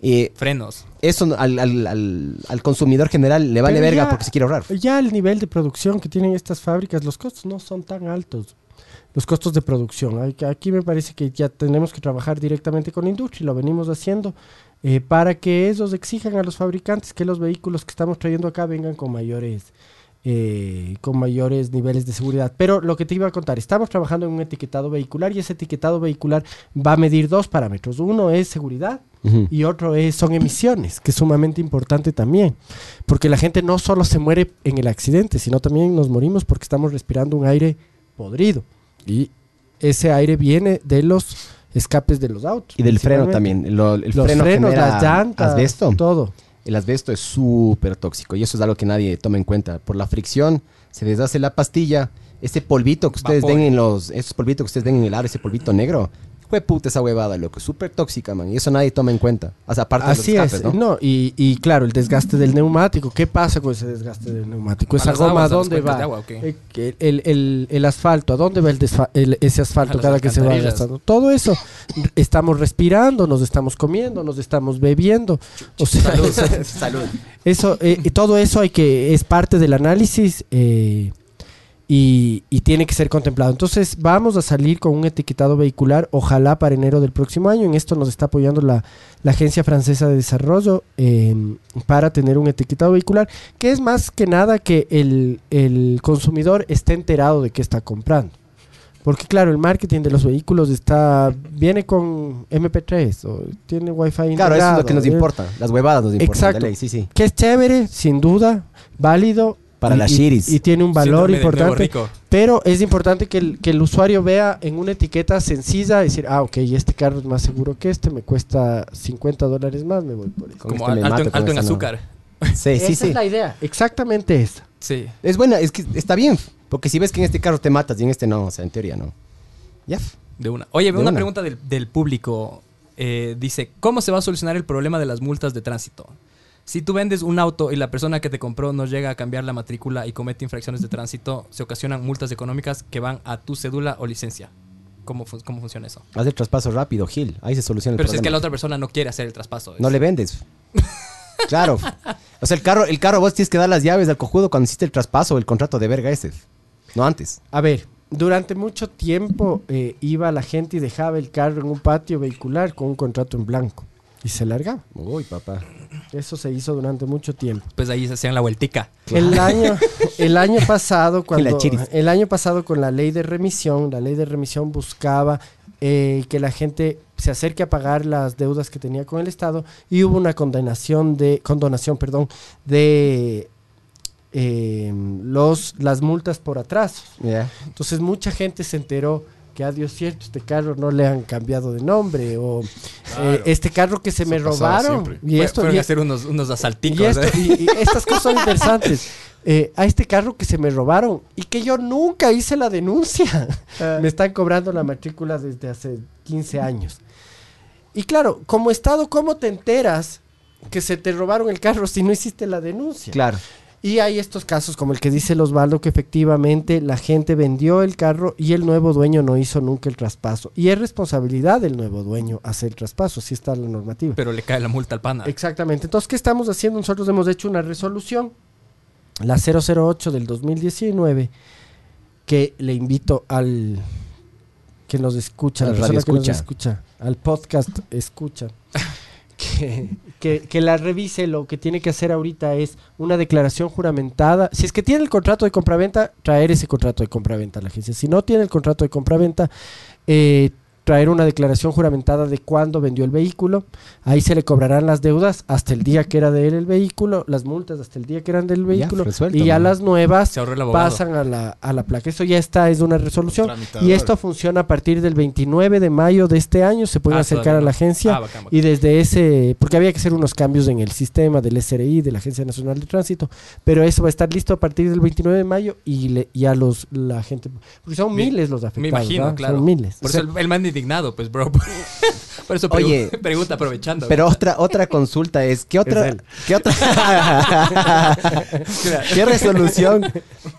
Eh, Frenos. eso al, al- al- al consumidor general le vale Pero verga ya- porque se quiere ahorrar. Ya el nivel de producción que tienen estas fábricas, los costos no son tan altos. Los costos de producción. Aquí me parece que ya tenemos que trabajar directamente con la industria, y lo venimos haciendo, eh, para que ellos exijan a los fabricantes que los vehículos que estamos trayendo acá vengan con mayores, eh, con mayores niveles de seguridad. Pero lo que te iba a contar, estamos trabajando en un etiquetado vehicular y ese etiquetado vehicular va a medir dos parámetros. Uno es seguridad y otro es, son emisiones, que es sumamente importante también. Porque la gente no solo se muere en el accidente, sino también nos morimos porque estamos respirando un aire podrido. Y ese aire viene de los escapes de los autos. Y del freno también. Lo- el los freno frenos, las llantas, asbesto. todo. El asbesto es súper tóxico y eso es algo que nadie toma en cuenta. Por la fricción se deshace la pastilla. Ese polvito que ustedes Vapor. ven en los, esos polvitos que ustedes ven en el aro, ese polvito negro, Fue puta esa huevada, loco. Súper tóxica, man. Y eso nadie toma en cuenta. O sea, aparte Así de los escapes, es, ¿no? ¿no? Y, y claro, el desgaste del neumático. ¿Qué pasa con ese desgaste del neumático? ¿Esa goma aguas, a dónde va? Eh, el, el- el asfalto, ¿a dónde va el desfa- el- ese asfalto cada que se va gastando? Todo eso. Estamos respirando, nos estamos comiendo, nos estamos bebiendo. O sea, Salud. eso, eh, y todo eso hay que es parte del análisis eh, y, y tiene que ser contemplado. Entonces vamos a salir con un etiquetado vehicular, ojalá para enero del próximo año. En esto nos está apoyando la, la Agencia Francesa de Desarrollo eh, para tener un etiquetado vehicular, que es más que nada que el, el consumidor esté enterado de qué está comprando. Porque claro, el marketing de los vehículos está viene con MP3 o tiene Wi-Fi Claro, eso es lo que nos integrado, ¿eh? importa. Las huevadas nos importan. Exacto. de ley, sí, sí. que es chévere, sin duda, válido. Para y- las shiris. Y tiene un valor Síndrome importante. Pero es importante que el, que el usuario vea en una etiqueta sencilla, decir, ah, ok, este carro es más seguro que este, me cuesta 50 dólares más, me voy por eso. Con Como este alto, en, con alto en esta no. azúcar. Sí, sí, Esa sí. es la idea, exactamente esa. Sí. Es buena, es que está bien. Porque si ves que en este carro te matas y en este no, o sea, en teoría no. Ya. De una. Oye, De una, una. pregunta del, del público. Eh, dice, ¿cómo se va a solucionar el problema de las multas de tránsito? Si tú vendes un auto y la persona que te compró no llega a cambiar la matrícula y comete infracciones de tránsito, se ocasionan multas económicas que van a tu cédula o licencia. ¿Cómo, fun- cómo funciona eso? Haz el traspaso rápido, Gil. Ahí se soluciona el Pero si es que la problema. otra persona no quiere hacer el traspaso. No le vendes. claro. O sea, el carro, el carro vos tienes que dar las llaves al cojudo cuando hiciste el traspaso o el contrato de verga ese. No antes. A ver, durante mucho tiempo eh, iba la gente y dejaba el carro en un patio vehicular con un contrato en blanco y se largaba. Uy, papá. Eso se hizo durante mucho tiempo. Pues ahí se hacían la vueltica. El año, el año pasado, cuando el año pasado con la ley de remisión, la ley de remisión buscaba eh, que la gente se acerque a pagar las deudas que tenía con el Estado y hubo una condenación de, condonación, perdón, de eh, los las multas por atrasos. Ya. Entonces mucha gente se enteró que a Dios cierto, este carro no le han cambiado de nombre o eh, este carro que se me robaron siempre. y esto fueron y- a hacer unos, unos asalticos. y, esto- ¿eh? y- y estas cosas son interesantes. Eh, a este carro que se me robaron y que yo nunca hice la denuncia. me están cobrando la matrícula desde hace 15 años. Y claro, como Estado, ¿cómo te enteras que se te robaron el carro si no hiciste la denuncia? Claro. Y hay estos casos como el que dice Osvaldo que efectivamente la gente vendió el carro y el nuevo dueño no hizo nunca el traspaso. Y es responsabilidad del nuevo dueño hacer el traspaso, así está la normativa. Pero le cae la multa al pana. Exactamente. Entonces, ¿qué estamos haciendo? Nosotros hemos hecho una resolución, la 008 del 2019, que le invito al que nos escucha, Al la persona que nos escucha, al podcast escucha, que, que, la revise. Lo que tiene que hacer ahorita es una declaración juramentada. Si es que tiene el contrato de compraventa, traer ese contrato de compraventa a la agencia. Si no tiene el contrato de compraventa, eh, traer una declaración juramentada de cuándo vendió el vehículo. Ahí se le cobrarán las deudas hasta el día que era de él el vehículo, las multas hasta el día que eran del vehículo. resuelto, y ya man. las nuevas pasan a la, a la placa. Eso ya está, es una resolución. Y esto funciona a partir del 29 de mayo de este año. Se pueden Ah, acercar a la agencia. Ah, bacán, bacán. Y desde ese, porque había que hacer unos cambios en el sistema del SRI, de la Agencia Nacional de Tránsito, pero eso va a estar listo a partir del 29 de mayo y le, ya los, la gente, porque son miles los afectados. Me imagino, ¿verdad? claro. Son miles. Por eso el, el indignado, pues, bro. Por eso pregu- Oye, pregunta aprovechando. Pero otra, otra consulta es, ¿qué otra. ¿qué otra, qué resolución,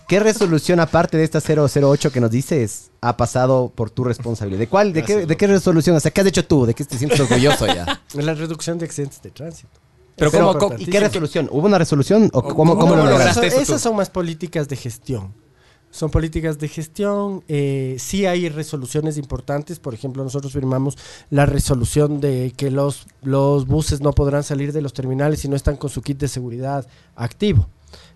qué resolución aparte de esta 008 que nos dices ha pasado por tu responsabilidad? ¿De cuál, de qué, de qué resolución? O sea, ¿qué has hecho tú? ¿De qué te sientes orgulloso ya? La reducción de accidentes de tránsito. Pero Eso ¿cómo- es cómo- ¿Y qué resolución? ¿Hubo una resolución o ¿O cómo, cómo cómo lo lo lograste? Eso- esas son más políticas de gestión. Son políticas de gestión. eh, sí hay resoluciones importantes. Por ejemplo, nosotros firmamos la resolución de que los, los buses no podrán salir de los terminales si no están con su kit de seguridad activo.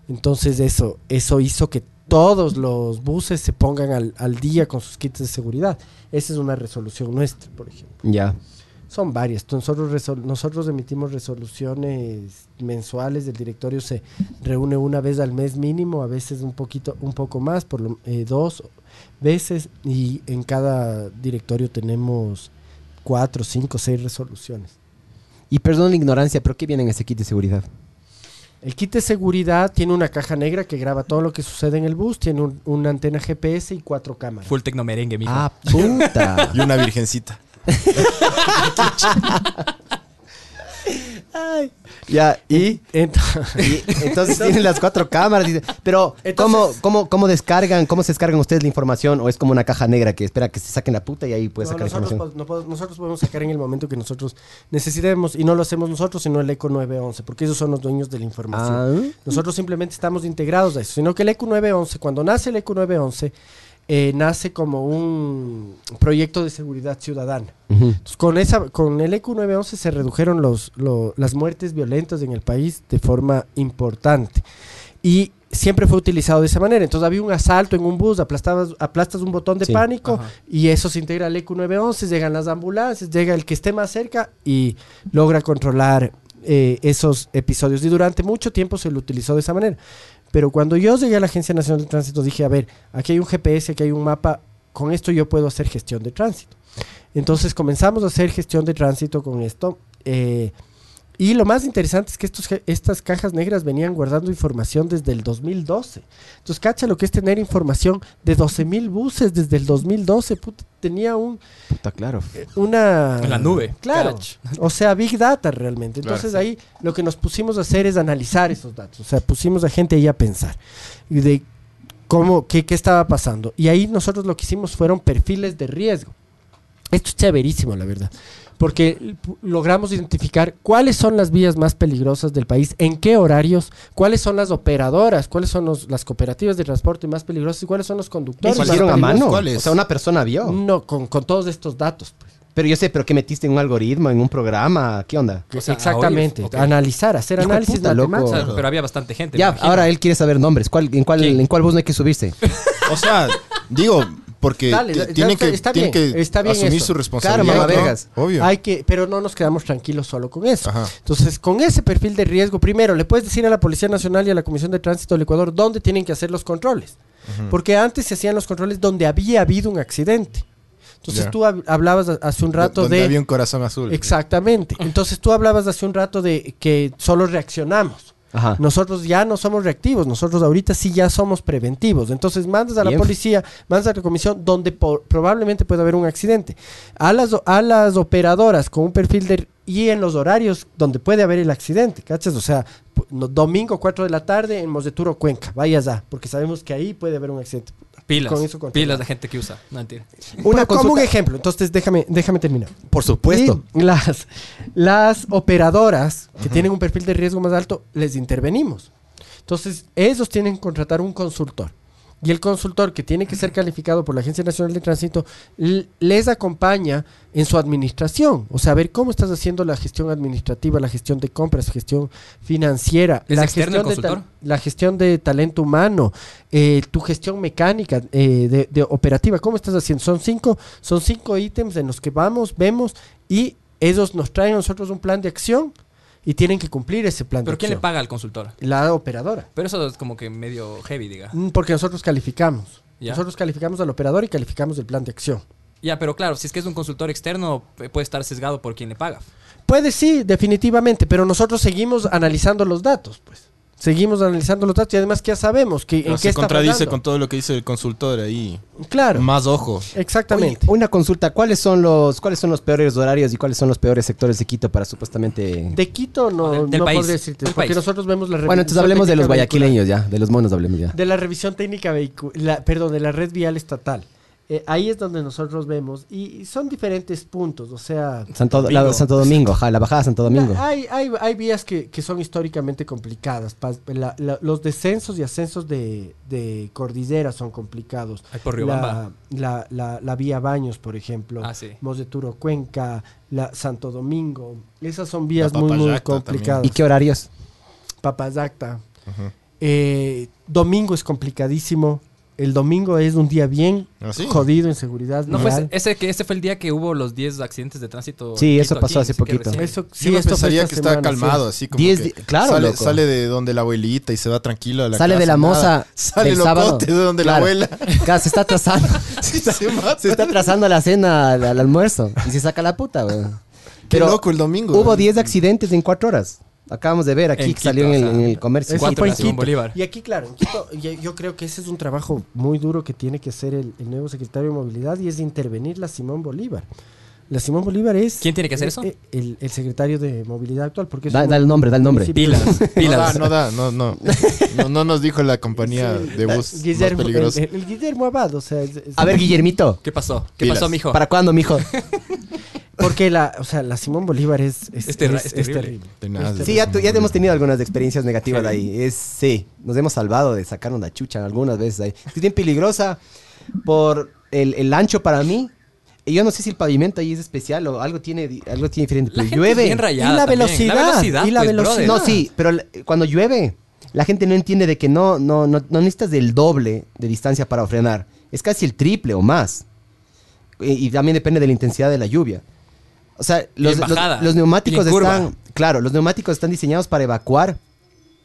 Entonces eso, eso hizo que todos los buses se pongan al, al día con sus kits de seguridad. Esa es una resolución nuestra, por ejemplo. Ya. Son varias. Nosotros, resol- nosotros emitimos resoluciones mensuales. El directorio se reúne una vez al mes mínimo, a veces un poquito, un poco más, por lo, eh, dos veces. Y en cada directorio tenemos cuatro, cinco, seis resoluciones. Y perdón la ignorancia, pero ¿qué viene en ese kit de seguridad? El kit de seguridad tiene una caja negra que graba todo lo que sucede en el bus, tiene un- una antena GPS y cuatro cámaras. Full tecno merengue, mijo. Ah, puta. Y una virgencita. Ya, y, Ent- y entonces tienen las cuatro cámaras. pero, ¿cómo, Entonces- cómo, ¿cómo descargan? ¿Cómo se descargan ustedes la información? ¿O es como una caja negra que espera que se saquen la puta y ahí puedes No, sacar la nosotros, información? po- no po- nosotros podemos sacar en el momento que nosotros necesitemos y no lo hacemos nosotros, sino el ECO 911, porque ellos son los dueños de la información. Ah. Nosotros simplemente estamos integrados a eso, sino que el ECO 911, cuando nace el ECO 911, eh, nace como un proyecto de seguridad ciudadana. Entonces, con, esa, con el EQ 911 se redujeron los, lo- las muertes violentas en el país de forma importante. Y siempre fue utilizado de esa manera. Entonces había un asalto en un bus, aplastabas, aplastas un botón de Sí. pánico Ajá. y eso se integra al EQ 911, llegan las ambulancias, llega el que esté más cerca y logra controlar eh, esos episodios. Y durante mucho tiempo se lo utilizó de esa manera. Pero cuando yo llegué a la Agencia Nacional de Tránsito dije, a ver, aquí hay un GPS, aquí hay un mapa, con esto yo puedo hacer gestión de tránsito. Entonces comenzamos a hacer gestión de tránsito con esto. eh, y lo más interesante es que estos, ge- estas cajas negras venían guardando información desde el 2012. Entonces, cacha lo que es tener información de 12.000 buses desde el 2012. Puta, tenía un, Puta, claro. una... En la nube. Claro. O sea, Big Data realmente. Claro, Entonces sí. ahí lo que nos pusimos a hacer es analizar esos datos. O sea, pusimos a gente ahí a pensar. Y de cómo, qué, qué estaba pasando. Y ahí nosotros lo que hicimos fueron perfiles de riesgo. Esto es chéverísimo, la verdad. Porque logramos identificar cuáles son las vías más peligrosas del país, en qué horarios, cuáles son las operadoras, cuáles son los- las cooperativas de transporte más peligrosas y cuáles son los conductores. ¿Eso hicieron a mano? ¿Cuáles? O sea, una persona vio. No, con, con todos estos datos. pues. Pero yo sé, ¿pero qué metiste en un algoritmo, en un programa? ¿Qué onda? O sea, Exactamente. a oír, ok. analizar, hacer Hijo análisis puta, loco. matemático. O sea, Claro. pero había bastante gente. Ya, ahora él quiere saber nombres. ¿Cuál, en, cuál, ¿Quién? ¿En cuál bus no hay que subirse? O sea, digo, porque Dale, ti- ya- tienen está- que, está tienen bien, que está bien asumir eso. su responsabilidad. Claro, mamá ¿no? vergas. Obvio. Hay que, pero no nos quedamos tranquilos solo con eso. Ajá. Entonces, con ese perfil de riesgo, primero le puedes decir a la Policía Nacional y a la Comisión de Tránsito del Ecuador dónde tienen que hacer los controles. Porque antes se hacían los controles donde había habido un accidente. Entonces tú hab- hablabas hace un rato Donde de... había un corazón azul. Exactamente. Entonces tú hablabas hace un rato de que solo reaccionamos. Ajá. Nosotros ya no somos reactivos, nosotros ahorita sí ya somos preventivos. Entonces mandas a la policía, mandas a la comisión donde por- probablemente puede haber un accidente. A las, a las operadoras con un perfil de... y en los horarios donde puede haber el accidente, ¿cachas? O sea, domingo 4 de la tarde en Moseturo, Cuenca, vayas a, porque sabemos que ahí puede haber un accidente. Pilas. con eso pilas de gente que usa. No, mentira. Una como un ejemplo, entonces déjame, déjame terminar. Por supuesto. Y las, las operadoras que tienen un perfil de riesgo más alto, les intervenimos. Entonces, ellos tienen que contratar un consultor. Y el consultor, que tiene que ser calificado por la Agencia Nacional de Tránsito, les acompaña en su administración. O sea, a ver cómo estás haciendo la gestión administrativa, la gestión de compras, gestión financiera, ¿Es la, gestión de la gestión de talento humano, eh, tu gestión mecánica, eh, de, de operativa. ¿Cómo estás haciendo? Son cinco, son cinco ítems en los que vamos, vemos y ellos nos traen a nosotros un plan de acción y tienen que cumplir ese plan ¿Pero de quién le paga al consultor? La operadora. Pero eso es como que medio heavy, diga. Mm, Porque nosotros calificamos. Ya. Nosotros calificamos al operador y calificamos el plan de acción. Ya, pero claro, si es que es un consultor externo, p- puede estar sesgado por quien le paga. Puede sí, definitivamente, pero nosotros seguimos analizando los datos, pues. Seguimos analizando los datos y además que ya sabemos que Pero en se qué está contradice con todo lo que dice el consultor ahí. Claro, Más ojo. exactamente. Oye, una consulta. ¿Cuáles son los cuáles son los peores horarios y cuáles son los peores sectores de Quito para supuestamente... De Quito no, del- del no país, podría decirte, del porque país. nosotros vemos la Bueno, entonces revisión hablemos de los guayaquileños ya. De los monos hablemos ya. De la revisión técnica vehicular, perdón, de la red vial estatal. Eh, ahí es donde nosotros vemos, y, y son diferentes puntos, o sea... Santo, la- Domingo. Santo Domingo, ja, la bajada de Santo Domingo. la- hay, hay, hay vías que, que son históricamente complicadas. pa- la- la- los descensos y ascensos de, de cordillera son complicados. Ahí por Riobamba. La, la, la, la vía Baños, por ejemplo. Ah, sí. Moseturo Cuenca, la Santo Domingo. Esas son vías La muy, muy complicadas. ¿Y qué horarios? Papayacta. Eh, domingo es complicadísimo. El domingo es un día bien ¿Ah, sí? jodido en seguridad. No fue vial. ese, que ese fue el día que hubo los 10 accidentes de tránsito. Sí, eso pasó aquí, hace poquito. Eso, sí, Yo esto pensaría que está semana, calmado, sí. así como Diez que claro, sale, loco. sale de donde la abuelita y se va tranquilo a la Sale de la nada. moza Sale del sábado. locote de donde Claro. la abuela. Claro, se está trazando. Sí, se mata. se está trazando la cena al, al almuerzo. Y se saca la puta, güey. Qué Pero loco el domingo. Hubo ¿eh? 10 accidentes en 4 horas. Acabamos de ver aquí En que Quito, salió en el, o sea, en el comercio. Eso fue en Quito. Bolívar. Y aquí, claro, en Quito, y- yo creo que ese es un trabajo muy duro que tiene que hacer el, el nuevo secretario de Movilidad y es intervenir la Simón Bolívar. La Simón Bolívar es... ¿Quién tiene que hacer eso? eh, El, el secretario de Movilidad Actual. Porque es Da, un da el nombre, da el nombre. Pilas, No pilas. da, no da, no, no. No, no nos dijo la compañía Sí, de bus Guillermo, más peligrosa. El, el- el Guillermo Abad, o sea... es- es- A ver, Guillermito. ¿Qué pasó? ¿Qué Pilas. pasó, mijo? ¿Para cuándo, mijo? Porque la, o sea, la Simón Bolívar es, es, Es terrible. Tenaz. Sí, ya, ya hemos tenido algunas experiencias negativas de ahí. Es, sí, nos hemos salvado de sacar una chucha algunas veces ahí. Es bien peligrosa por el, el ancho para mí. Y yo no sé si el pavimento ahí es especial o algo tiene, algo tiene diferente. La Pero gente llueve. es bien rayada Y la velocidad, La velocidad, y la pues, velocidad. No, sí, pero cuando llueve, la gente no entiende de que no, no, no, no necesitas del doble de distancia para frenar. Es casi el triple o más. Y, y también depende de la intensidad de la lluvia. O sea, los, los- neumáticos están. Claro, los neumáticos están diseñados para evacuar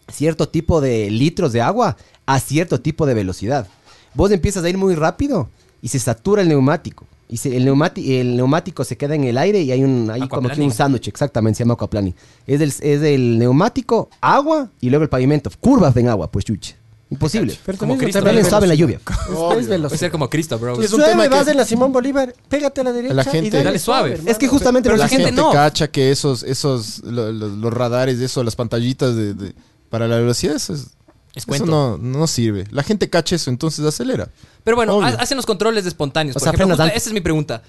cierto tipo de litros de agua a cierto tipo de velocidad. Vos empiezas a ir muy rápido y se satura el neumático. Y se- el, neumático, el neumático se queda en el aire y hay un hay como que un sándwich, exactamente, se llama aquaplaning. Es del, es del neumático, agua y luego el pavimento. Curvas en agua, pues chuche. Imposible. Pero Como Cristo, También sabe la lluvia. Es- es velocidad. Puede ser como Cristo, bro. Es un Suave, tema que- vas en la Simón Bolívar, pégate a la derecha La y gente- dale, Dale suave. hermano. Es que justamente Pero la la gente gente no. cacha que esos, esos, lo- lo- los radares, eso, las pantallitas de, de- para la velocidad, eso, es- Es eso cuento. no, no sirve. La gente cacha eso, entonces acelera. Pero bueno, Obvio. ha- hacen los controles de espontáneos. O por sea, ejemplo, frenas justo antes. esa es mi pregunta.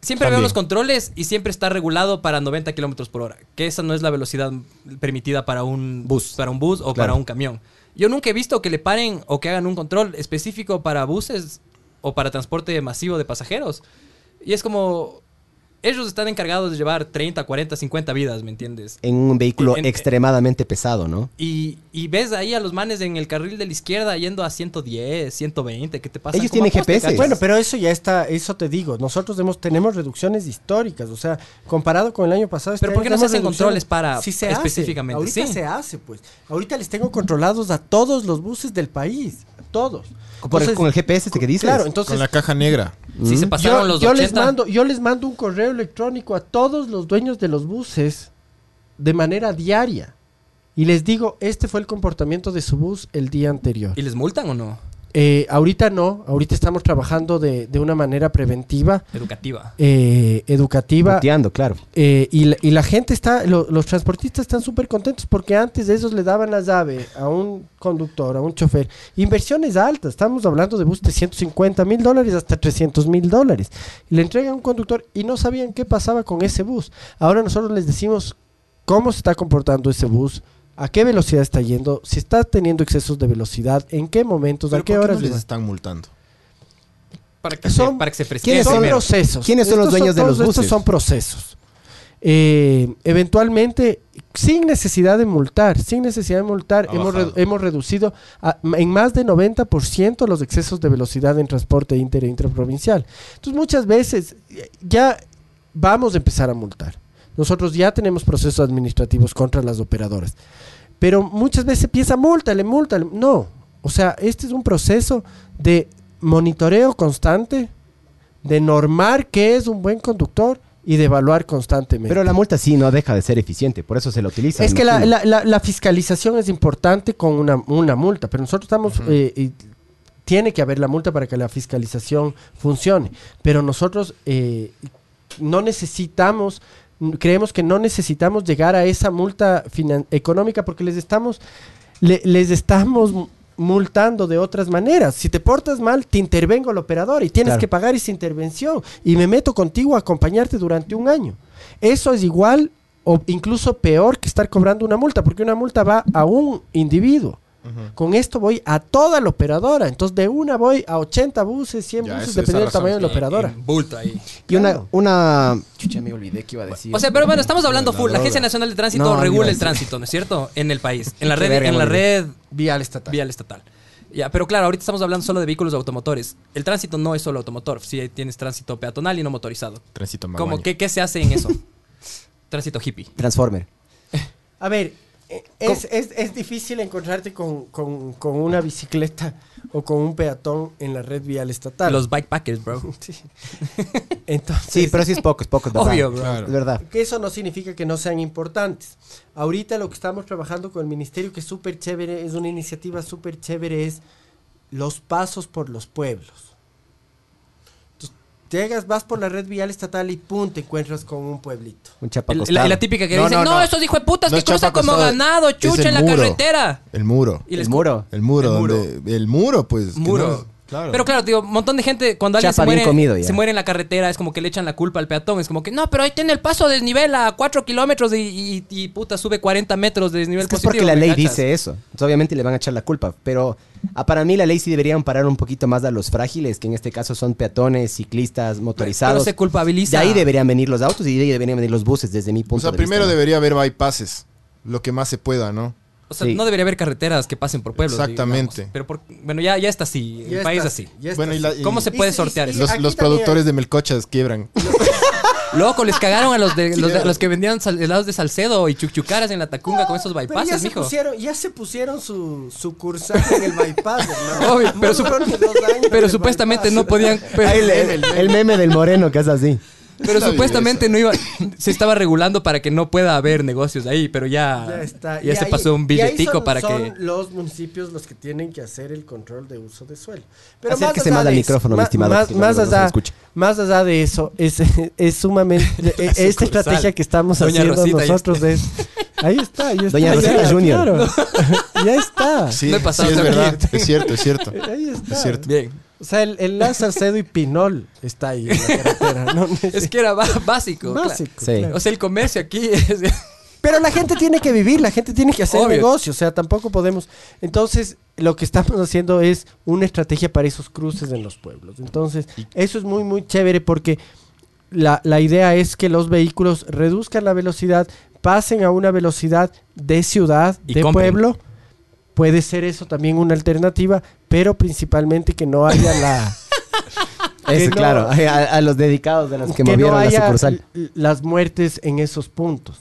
Siempre veo También. los controles y siempre está regulado para 90 kilómetros por hora. Que esa no es la velocidad permitida para un bus, para un bus o para un camión. Yo nunca he visto que le paren o que hagan un control específico para buses o para transporte masivo de pasajeros. Y es como. Ellos están encargados de llevar 30, 40, 50 vidas, ¿me entiendes? En un vehículo En- extremadamente pesado, ¿no? Y, y ves ahí a los manes en el carril de la izquierda yendo a 110, 120, ¿qué te pasa? Ellos tienen GPS. Bueno, pero eso ya está, eso te digo, nosotros hemos, tenemos reducciones históricas, o sea, comparado con el año pasado. este Pero ¿por qué no se hacen controles para- Sí se hace, específicamente? Ahorita Sí. se hace, pues. Ahorita les tengo controlados a todos los buses del país, todos. Por el- Entonces, con el GPS este que dices. Claro, entonces Con la caja negra. Si se pasaron yo, los yo 80. les mando, yo les mando un correo electrónico a todos los dueños de los buses de manera diaria. Y les digo, este fue el comportamiento de su bus el día anterior. ¿Y les multan o no? Eh, ahorita no, ahorita estamos trabajando de, de una manera preventiva, Educativa. eh, educativa. Puteando, claro. eh, y, la, y la gente está, lo- los transportistas están súper contentos porque antes de esos le daban la llave a un conductor, a un chofer. Inversiones altas, estamos hablando de bus de 150 mil dólares hasta 300 mil dólares. Le entregan a un conductor y no sabían qué pasaba con ese bus. Ahora nosotros les decimos cómo se está comportando ese bus, a qué velocidad está yendo, si está teniendo excesos de velocidad, en qué momentos, a ¿Pero qué por qué horas. no les están multando? Para que, Son- se, para que se ¿Quiénes son primero. procesos. ¿Quiénes son los Estos dueños de los Estos buses? son procesos. Eh, eventualmente, sin necesidad de multar, sin necesidad de multar, hemos, re- hemos reducido a- en más de 90% los excesos de velocidad en transporte inter e intraprovincial. Entonces, muchas veces ya vamos a empezar a multar. Nosotros ya tenemos procesos administrativos contra las operadoras. Pero muchas veces piensa, multale, multale. No. O sea, este es un proceso de monitoreo constante, de normar qué es un buen conductor y de evaluar constantemente. Pero la multa sí no deja de ser eficiente, por eso se la utiliza. es que la, imagino. la- la- la fiscalización es importante con una, una multa, pero nosotros estamos... eh, y tiene que haber la multa para que la fiscalización funcione, pero nosotros eh, no necesitamos, creemos que no necesitamos llegar a esa multa económica porque les estamos, le- les estamos multando de otras maneras. Si te portas mal, te intervengo el operador y tienes Claro. que pagar esa intervención y me meto contigo a acompañarte durante un año. Eso es igual o incluso peor que estar cobrando una multa, porque una multa va a un individuo. Con esto voy a toda la operadora. Entonces, de una voy a 80 buses, 100 Ya, buses, dependiendo del tamaño de la operadora. en bulto ahí. Y una, claro. una... Chucha, me olvidé que iba a decir. O sea, pero bueno, estamos hablando La full. La. Agencia Nacional de Tránsito No, regula el tránsito, ¿no es cierto? En el país. En la red, verga, en la red Vial estatal. vial estatal. Ya, pero claro, ahorita estamos hablando solo de vehículos automotores. El tránsito no es solo automotor. Sí, tienes tránsito peatonal y no motorizado. Tránsito ¿Cómo, Maguaña. qué, ¿Qué se hace en eso? tránsito hippie. Transformer. A ver, es, es, es difícil encontrarte con, con, con una bicicleta o con un peatón en la red vial estatal. Los bikepackers, bro. Sí. Entonces, Sí, pero sí es poco, es poco, es verdad. Obvio, bro. Claro. Es verdad. que eso no significa que no sean importantes. Ahorita lo que estamos trabajando con el ministerio, que es súper chévere, es una iniciativa súper chévere, es los pasos por los pueblos. Llegas, vas por la red vial estatal y pum, te encuentras con un pueblito. Un chapa El- acostado. la, la típica que No, dice, no, no, no. estos hijos de putas No que cruzan como ganado, chucha en la muro. carretera. El muro. Y El muro. El muro, El muro. donde. El muro, pues. que Muro. Claro. Pero claro, digo, un montón de gente cuando alguien se bien muere, comido ya. se muere en la carretera es como que le echan la culpa al peatón. Es como que, no, pero ahí tiene el paso de desnivel a 4 kilómetros y, y- y, puta sube 40 metros de desnivel Es que es porque la ¿me ley cachas? dice eso. Entonces, obviamente le van a echar la culpa. Pero ah, para mí la ley sí debería amparar un poquito más a los frágiles, que en este caso son peatones, ciclistas, Pero motorizados. se culpabiliza. De ahí deberían venir los autos y de ahí deberían venir los buses, desde mi O punto sea, de primero vista. ¿no? debería haber bypasses. Lo que más se pueda, ¿no? O sea, Sí. no debería haber carreteras que pasen por pueblos. Exactamente. digamos. Pero por- bueno, ya, ya está así. Ya el país está, así. ya está Bueno, y la- así. y- ¿Cómo se puede y- sortear y- eso? Los, los productores de melcochas quiebran. Loco, les cagaron a los, de, los, de- los que vendían sal- helados de Salcedo y chuchucaras en la Tacunga con esos Pero ya bypasses, se mijo. pusieron, ya se pusieron su sucursal en el bypass, hermano. Obvio, pero, No su- pero supuestamente bypass. no podían. Pero, Ahí le- el, meme del moreno que es así. Pero supuestamente no iba. Se estaba regulando para que no pueda haber negocios ahí, pero ya. Ya está. Ya Y se ahí- pasó un y ahí billetico son- para son que. los municipios los que tienen que hacer el control de uso de suelo. Allá más al de micrófono, mi ma- estimado, Más, que se allá, escucha. más allá de eso, es, es sumamente. esta Sucursal. estrategia que estamos Doña haciendo Rosita, nosotros es. Ahí está, ahí está. Doña ya, Rosita Junior. claro. ya está. Sí, No he pasado sí, es verdad. Es cierto, es cierto. Ahí está. Es cierto. Bien. O sea, el, el Laz Salcedo y Pinol está ahí en la carretera. ¿no? Es que era básico. claro. básico. Sí. claro. O sea, el comercio aquí es. Pero la gente tiene que vivir, la gente tiene que hacer Obvio. negocio, o sea, tampoco podemos. Entonces, lo que estamos haciendo es una estrategia para esos cruces en los pueblos. Entonces, eso es muy, muy chévere porque la, la idea es que los vehículos reduzcan la velocidad, pasen a una velocidad de ciudad, Y de compren. pueblo. Puede ser eso también una alternativa, pero principalmente que no haya la... No- claro, a, a los dedicados de los que, que movieron no la haya sucursal. l- las muertes en esos puntos.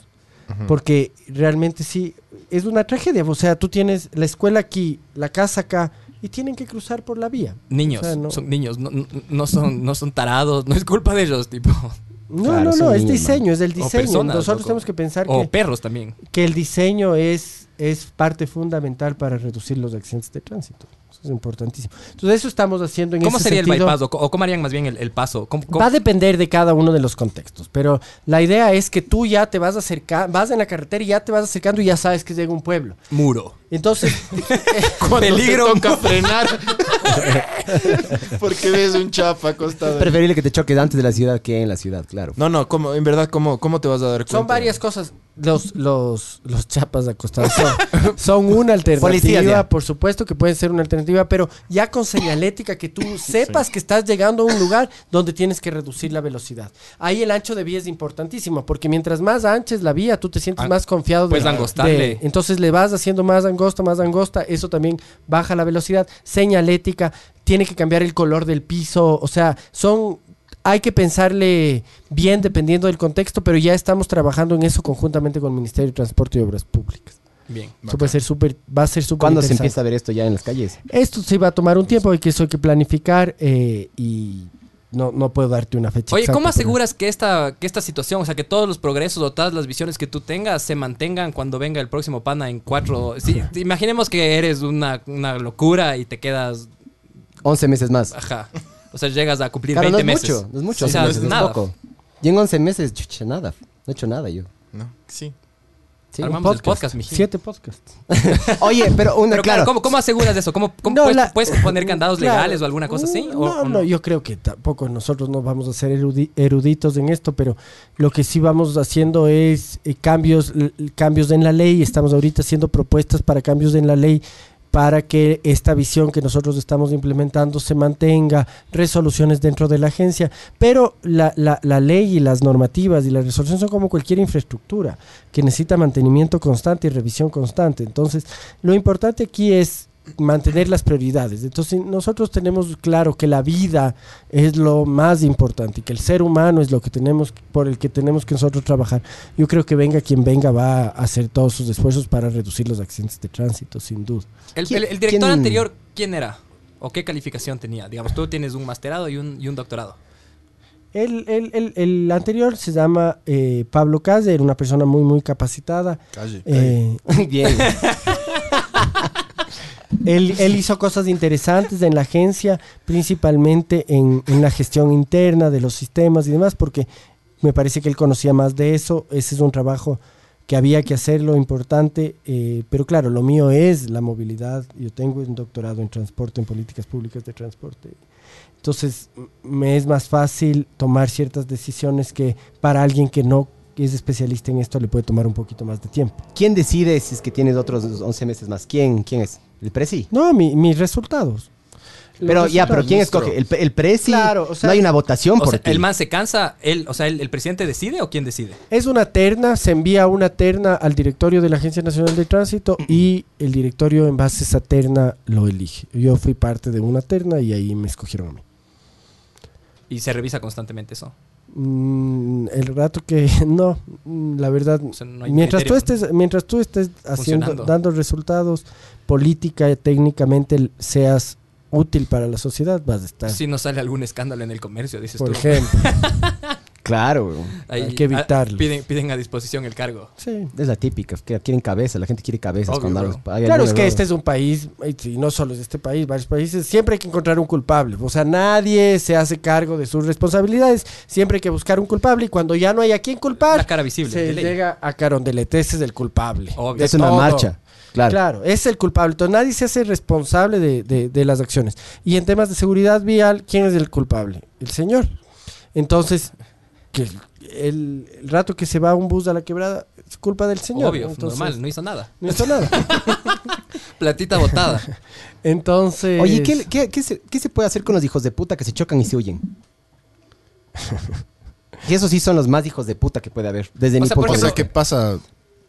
Porque realmente sí, es una tragedia. O sea, tú tienes la escuela aquí, la casa acá, y tienen que cruzar por la vía. Niños, O sea, no- son niños, no, no- no son, no son tarados, no es culpa de ellos, tipo. No, Claro, no, no, es niños, diseño, es el O diseño. personas, Nosotros loco. tenemos que pensar O que, perros también. que el diseño es, es parte fundamental para reducir los accidentes de tránsito. Eso es importantísimo. Entonces, eso estamos haciendo en ¿Cómo ese sería el bypass? O, cómo harían más bien el, el paso? ¿Cómo- cómo- Va a depender de cada uno de los contextos, pero la idea es que tú ya te vas acercando, vas en la carretera y ya te vas acercando y ya sabes que llega un pueblo. Muro. Entonces, Peligro. Te toca frenar. Porque ves un chapa acostado. Preferible que te choques antes de la ciudad que en la ciudad, claro. No, no, ¿cómo, en verdad, ¿cómo, ¿cómo te vas a dar cuenta? son varias cosas. Los, los, los chapas acostados son, son una alternativa, por supuesto que pueden ser una alternativa, pero ya con señalética que tú sepas que estás llegando a un lugar donde tienes que reducir la velocidad. Ahí el ancho de vía es importantísimo, porque mientras más ancha es la vía, tú te sientes Ah, más confiado. angostarle. de- entonces le vas haciendo más angosta, más angosta, eso también baja la velocidad. Señalética, tiene que cambiar el color del piso, o sea, son hay que pensarle bien dependiendo del contexto, pero ya estamos trabajando en eso conjuntamente con el Ministerio de Transporte y Obras Públicas. Bien. Eso puede ser súper, va a ser súper ¿Cuándo se empieza a ver esto ya en las calles? Esto sí va a tomar un tiempo, hay que eso hay que planificar eh, y no, no puedo darte una fecha. Oye, exacta, ¿cómo pero- aseguras que esta, que esta situación, o sea, que todos los progresos o todas las visiones que tú tengas se mantengan cuando venga el próximo pana en cuatro... Sí, imaginemos que eres una, una locura y te quedas... 11 meses más. Ajá. O sea, llegas a cumplir Claro, no 20 es meses. mucho, no es mucho. O 11 sea, meses, es es nada. poco. Y en 11 meses, chucha, nada. No he hecho nada yo. No, sí. Sí. Armamos el podcast, mijín. Siete podcasts. Oye, pero una, Pero claro, claro. ¿cómo, cómo aseguras eso? ¿Cómo, cómo No, puedes, la- puedes poner candados Claro. legales o alguna cosa así? ¿O- No, o no, yo creo que tampoco nosotros no vamos a ser erudi- eruditos en esto, pero lo que sí vamos haciendo es eh, cambios, l- cambios en la ley. Estamos ahorita haciendo propuestas para cambios en la ley para que esta visión que nosotros estamos implementando se mantenga, resoluciones dentro de la agencia, pero la, la- la ley y las normativas y las resoluciones son como cualquier infraestructura que necesita mantenimiento constante y revisión constante. Entonces, lo importante aquí es mantener las prioridades. Entonces, nosotros tenemos claro que la vida es lo más importante y que el ser humano es lo que tenemos por el que tenemos que nosotros trabajar. Yo creo que venga quien venga va a hacer todos sus esfuerzos para reducir los accidentes de tránsito, sin duda. El, ¿Quién- el- el director quién- anterior, ¿quién era? ¿O qué calificación tenía? Digamos, tú tienes un masterado y un, y un doctorado. El, el- el- el anterior se llama eh, Pablo Calle, era una persona muy, muy capacitada. Calle. Eh, Bien. Él, él hizo cosas interesantes en la agencia, principalmente en, en la gestión interna de los sistemas y demás, porque me parece que él conocía más de eso. Ese es un trabajo que había que hacerlo importante, eh, pero claro, lo mío es la movilidad. Yo tengo un doctorado en transporte, en políticas públicas de transporte. Entonces, me es más fácil tomar ciertas decisiones que para alguien que no es especialista en esto le puede tomar un poquito más de tiempo. ¿Quién decide si es que tienes otros 11 meses más? ¿Quién? ¿Quién es? ¿El Presi? No, mi- mis resultados. Pero ya, pero. ¿quién nuestro. escoge? ¿El, el Presi? Claro, o sea, no hay una votación O por sea, ti. el man se cansa, él, o sea, el, el presidente decide o quién decide? Es una terna, se envía una terna al directorio de la Agencia Nacional de Tránsito y el directorio en base a esa terna lo elige. Yo fui parte de una terna y ahí me escogieron a mí. Y se revisa constantemente eso. Mm, el rato que no, mm, la verdad, O sea, no mientras tú estés, mientras tú estés haciendo, dando resultados, política, técnicamente l- seas útil para la sociedad, vas a estar. Si no sale algún escándalo en el comercio, dices por tú. ejemplo, Claro, hay que evitarlo. Piden, piden a disposición el cargo. sí. es la típica. que quieren cabeza, la gente quiere cabezas. Obvio, cuando bro. algo- hay Claro, es que error. este es un país, y no solo es este país, varios países, siempre hay que encontrar un culpable. O sea, nadie se hace cargo de sus responsabilidades, siempre hay que buscar un culpable y cuando ya no hay a quién culpar, La cara visible. se llega a Carondelet, ese es el culpable. Obvio. Es una todo. marcha. Claro. Claro, es el culpable. Entonces nadie se hace responsable de, de- de las acciones. Y en temas de seguridad vial, ¿quién es el culpable? El señor. Entonces, que el, el- el rato que se va un bus a la quebrada, es culpa del señor. Obvio, Entonces, normal, no hizo nada. No hizo nada. Platita botada. Entonces. Oye, ¿qué, qué, qué se, qué se puede hacer con los hijos de puta que se chocan y se huyen? y esos sí son los más hijos de puta que puede haber, desde O mi sea, punto O de sea, vista. ¿qué pasa?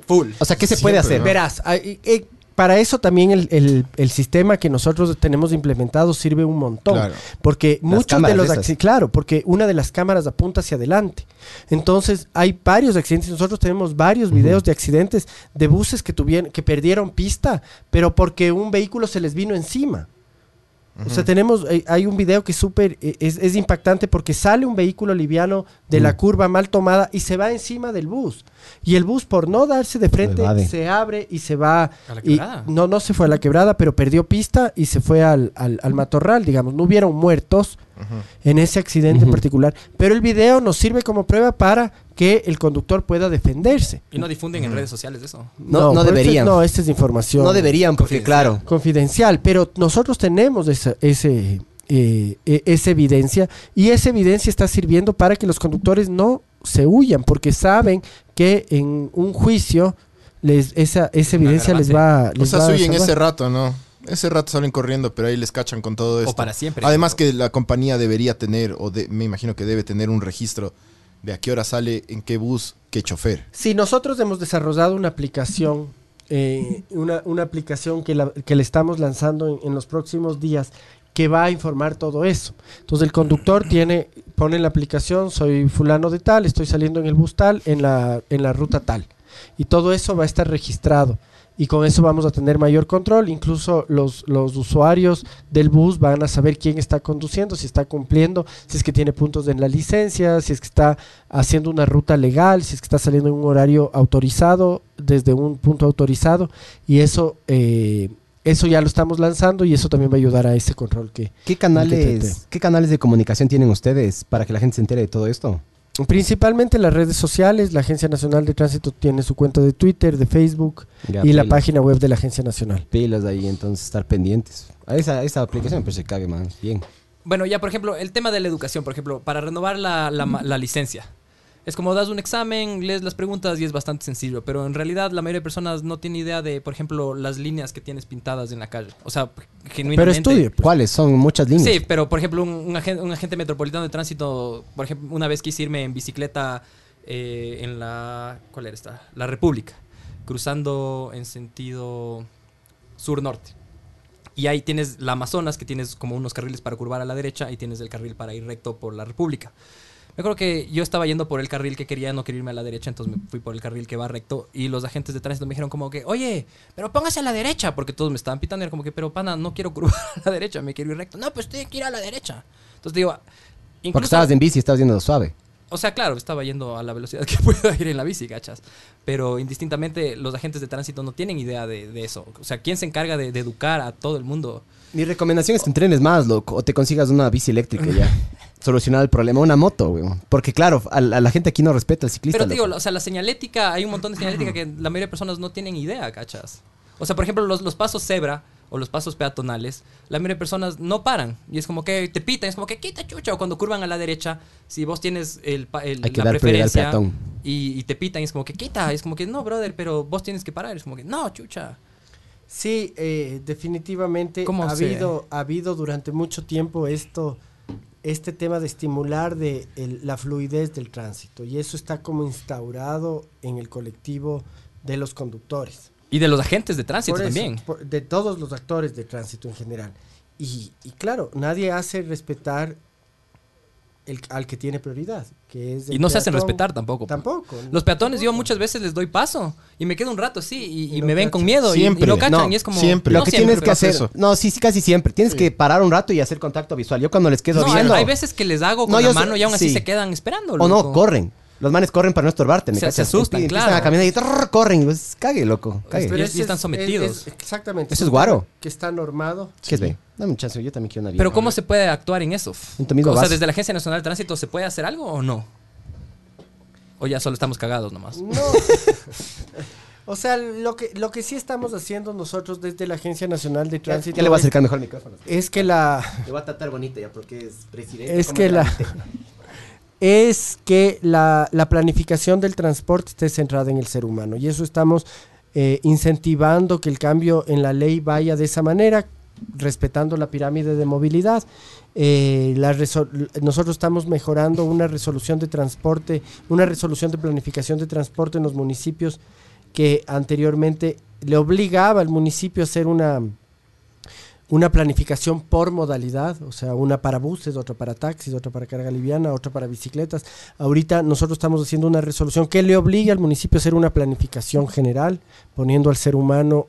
Full. O sea, ¿qué se Siempre, puede hacer? ¿no? Verás, hay- eh, para eso también el, el- el sistema que nosotros tenemos implementado sirve un montón. Claro. Porque Las muchos de los accidentes, claro, porque una de las cámaras apunta hacia adelante. Entonces, hay varios accidentes. Nosotros tenemos varios videos de accidentes de buses que tuvieron, que perdieron pista, pero porque un vehículo se les vino encima. O sea, tenemos, eh, hay un video que es súper, eh, es, es impactante porque sale un vehículo liviano de la curva mal tomada y se va encima del bus. Y el bus, por no darse de frente, se abre y se va. ¿A la y- quebrada? no, no se fue a la quebrada, pero perdió pista y se fue al, al- al matorral, digamos. No hubieron muertos en ese accidente en Ujú. particular. Pero el video nos sirve como prueba para que el conductor pueda defenderse. Y no difunden en redes sociales eso. No, no deberían. no, esta es información No deberían, porque Confidencial. claro. confidencial, pero nosotros tenemos esa, ese, eh, e- esa evidencia y esa evidencia está sirviendo para que los conductores no se huyan, porque saben que en un juicio les, esa, esa evidencia les va, O les sea, va a salvar. ese rato, ¿no? Ese rato salen corriendo, pero ahí les cachan con todo esto. para siempre. Además que la compañía debería tener, o de- me imagino que debe tener un registro de a qué hora sale, en qué bus, qué chofer. Si nosotros hemos desarrollado una aplicación, eh, una, una aplicación que, la- que le estamos lanzando en, en los próximos días, que va a informar todo eso. Entonces el conductor tiene, pone en la aplicación, soy fulano de tal, estoy saliendo en el bus tal, en la, en la ruta tal. Y todo eso va a estar registrado. Y con eso vamos a tener mayor control. Incluso los, los usuarios del bus van a saber quién está conduciendo, si está cumpliendo, si es que tiene puntos en la licencia, si es que está haciendo una ruta legal, si es que está saliendo en un horario autorizado, desde un punto autorizado. Y eso, eh, eso ya lo estamos lanzando y eso también va a ayudar a ese control que... ¿Qué canales, ¿Qué canales de comunicación tienen ustedes para que la gente se entere de todo esto? Principalmente las redes sociales, la Agencia Nacional de Tránsito tiene su cuenta de Twitter, de Facebook Ya, y la página web de la Agencia Nacional. Pilas ahí, entonces estar pendientes. A esa, esa aplicación pues se cague más bien. Bueno, ya por ejemplo, el tema de la educación, por ejemplo, para renovar la, la licencia. Es como das un examen, lees las preguntas y es bastante sencillo, pero en realidad la mayoría de personas no tiene idea de, por ejemplo, las líneas que tienes pintadas en la calle. O sea, Pero genuinamente. estudie. pues. ¿Cuáles? Son muchas líneas. Sí, pero por ejemplo, un, un agen- un agente metropolitano de tránsito, por ejemplo, una vez quise irme en bicicleta eh, en la. ¿Cuál era esta? La República, cruzando en sentido sur-norte. Y ahí tienes la Amazonas, que tienes como unos carriles para curvar a la derecha, y tienes el carril para ir recto por la República. Me acuerdo que yo estaba yendo por el carril que quería, no quería irme a la derecha, entonces me fui por el carril que va recto y los agentes de tránsito me dijeron como que, oye, pero póngase a la derecha, porque todos me estaban pitando y era como que, pero pana, no quiero curvar a la derecha, me quiero ir recto. No, pues tiene que ir a la derecha. Entonces digo, Porque incluso... estabas en bici estabas yendo suave. O sea, claro, estaba yendo a la velocidad que puedo ir en la bici, ¿cachas? Pero indistintamente los agentes de tránsito no tienen idea de, de eso. O sea, ¿quién se encarga de, de educar a todo el mundo? Mi recomendación es que entrenes más, loco, o te consigas una bici eléctrica ya. Solucionar el problema, una moto, güey. Porque claro, a, la a la gente aquí no respeta al ciclista. Pero digo, loco. o sea, la señalética, hay un montón de señalética que la mayoría de personas no tienen idea, ¿cachas? O sea, por ejemplo, los, los pasos cebra o los pasos peatonales, la mayoría de personas no paran. Y es como que te pitan, es como que quita chucha. O cuando curvan a la derecha, si vos tienes el, pa- el- Hay que la dar prioridad al preferencia peatón. y, y te pitan, es como que quita. Es como que no, brother, pero vos tienes que parar. Es como que no, chucha. Sí, eh, definitivamente ¿Cómo ha se- habido, ha habido durante mucho tiempo esto, este tema de estimular de el- la fluidez del tránsito y eso está como instaurado en el colectivo de los conductores. Y de los agentes de tránsito eso, también. por- de todos los actores de tránsito en general. Y, y claro, nadie hace respetar el, al que tiene prioridad, que es el Y no se hacen respetar tampoco. Tampoco. Los peatones yo muchas veces les doy paso y me quedo un rato así y, y Y no me ven con miedo y- y, Siempre. no cachan No, y es como... siempre. Lo no que siempre, tienes que hacer, eso. no, sí, sí, casi siempre. Tienes que parar un rato y hacer contacto visual. Yo cuando les quedo hay, viendo, hay veces que les hago con No, la yo mano y aún así sí. se quedan esperando. o no, corren. Los manes corren para no estorbarte, ¿me Se- se asustan, Empie- Empiezan claro. a caminar y trrr, corren. y pues, cague, loco, cague. Pero- y están es- sometidos. es- es- exactamente. Eso es guaro. Que está normado. ¿Qué es, ve? Dame un chance, yo también quiero una vida. Pero ¿cómo se puede actuar en eso? En tu misma o sea, desde la Agencia Nacional de Tránsito, ¿se puede hacer algo o no? O ya solo estamos cagados nomás. No. o sea, lo que, lo que sí estamos haciendo nosotros desde la Agencia Nacional de Tránsito ya le voy a acercar mejor el micrófono. es que la Le voy a tratar bonita ya porque es presidente. Es que la- es que la, la planificación del transporte esté centrada en el ser humano y eso estamos eh, incentivando que el cambio en la ley vaya de esa manera, respetando la pirámide de movilidad. Eh, nosotros estamos mejorando una resolución de transporte, una resolución de planificación de transporte en los municipios que anteriormente le obligaba al municipio a hacer una, una planificación por modalidad, o sea, una para buses, otra para taxis, otra para carga liviana, otra para bicicletas. Ahorita nosotros estamos haciendo una resolución que le obliga al municipio a hacer una planificación general, poniendo al ser humano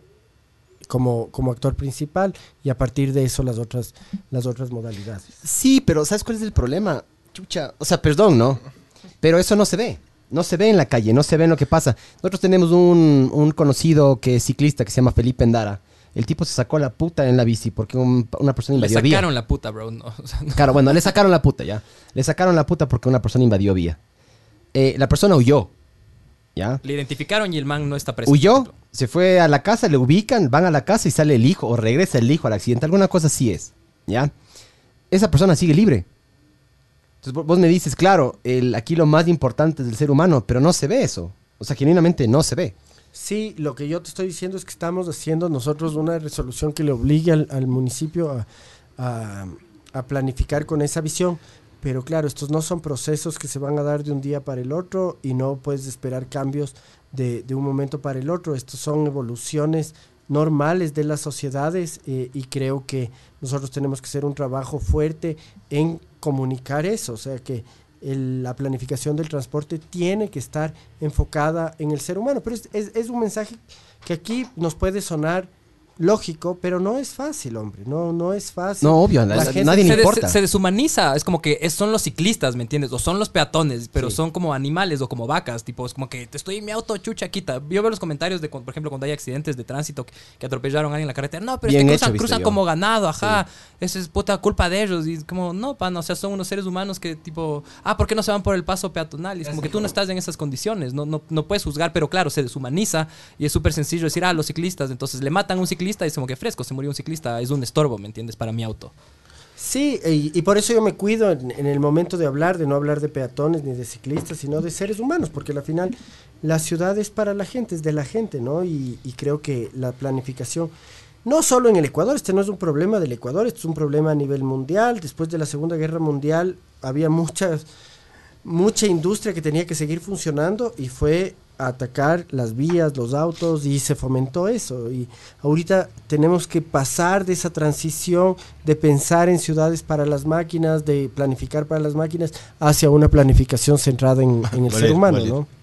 como, como actor principal y a partir de eso las otras, las otras modalidades. Sí, pero ¿sabes cuál es el problema? Chucha, o sea, perdón, ¿no? Pero eso no se ve. No se ve en la calle, no se ve en lo que pasa. Nosotros tenemos un, un conocido que es ciclista que se llama Felipe Endara. El tipo se sacó la puta en la bici porque un- una persona Le invadió vía. sacaron la puta, bro. No, o sea, no. Claro, bueno, le sacaron la puta, ya. Le sacaron la puta porque una persona invadió vía. Eh, la persona huyó, ¿ya? Le identificaron y el man no está preso. Huyó, se fue a la casa, le ubican, van a la casa y sale el hijo, o regresa el hijo al accidente. Alguna cosa así es, ¿ya? Esa persona sigue libre. Entonces vo- vos me dices, claro, el, aquí lo más importante es el ser humano, pero no se ve eso. O sea, genuinamente no se ve. Sí, lo que yo te estoy diciendo es que estamos haciendo nosotros una resolución que le obligue al, municipio a, a- a planificar con esa visión. Pero claro, estos no son procesos que se van a dar de un día para el otro y no puedes esperar cambios de, de un momento para el otro. Estos son evoluciones normales de las sociedades eh, y creo que nosotros tenemos que hacer un trabajo fuerte en comunicar eso. O sea que el- la planificación del transporte tiene que estar enfocada en el ser humano. Pero es, es- es un mensaje que aquí nos puede sonar lógico, pero no es fácil, hombre. No, no es fácil. No, obvio, La la- gente nadie le se, des- importa. se deshumaniza. Es como que es- son los ciclistas, ¿me entiendes? O son los peatones, pero Sí. son como animales o como vacas. Tipo, es como que te estoy en mi auto, chucha, quita. Yo veo los comentarios de, por ejemplo, cuando hay accidentes de tránsito que, que atropellaron a alguien en la carretera. No, pero es que cruzan, cruzan como ganado, ajá. Eso es puta culpa de ellos. Y es como, no, pan, o sea, son unos seres humanos que, tipo, ah, ¿por qué no se van por el paso peatonal? Y es como que tú no estás en esas condiciones. No, no, no puedes juzgar, pero claro, se deshumaniza y es súper sencillo decir, ah, los ciclistas. Entonces le matan a un ciclista y es como que fresco, se murió un ciclista. Es un estorbo, ¿me entiendes? Para mi auto. Sí, y, por eso yo me cuido en, el momento de hablar, de no hablar de peatones ni de ciclistas, sino de seres humanos, porque al final la ciudad es para la gente, es de la gente, ¿no? Y, y creo que la planificación, no solo en el Ecuador, este no es un problema del Ecuador, este es un problema a nivel mundial. Después de la Segunda Guerra Mundial había muchas, mucha industria que tenía que seguir funcionando y fue a atacar las vías, los autos y se fomentó eso. Y ahorita tenemos que pasar de esa transición de pensar en ciudades para las máquinas, de planificar para las máquinas, hacia una planificación centrada en, en el ser humano. ¿no?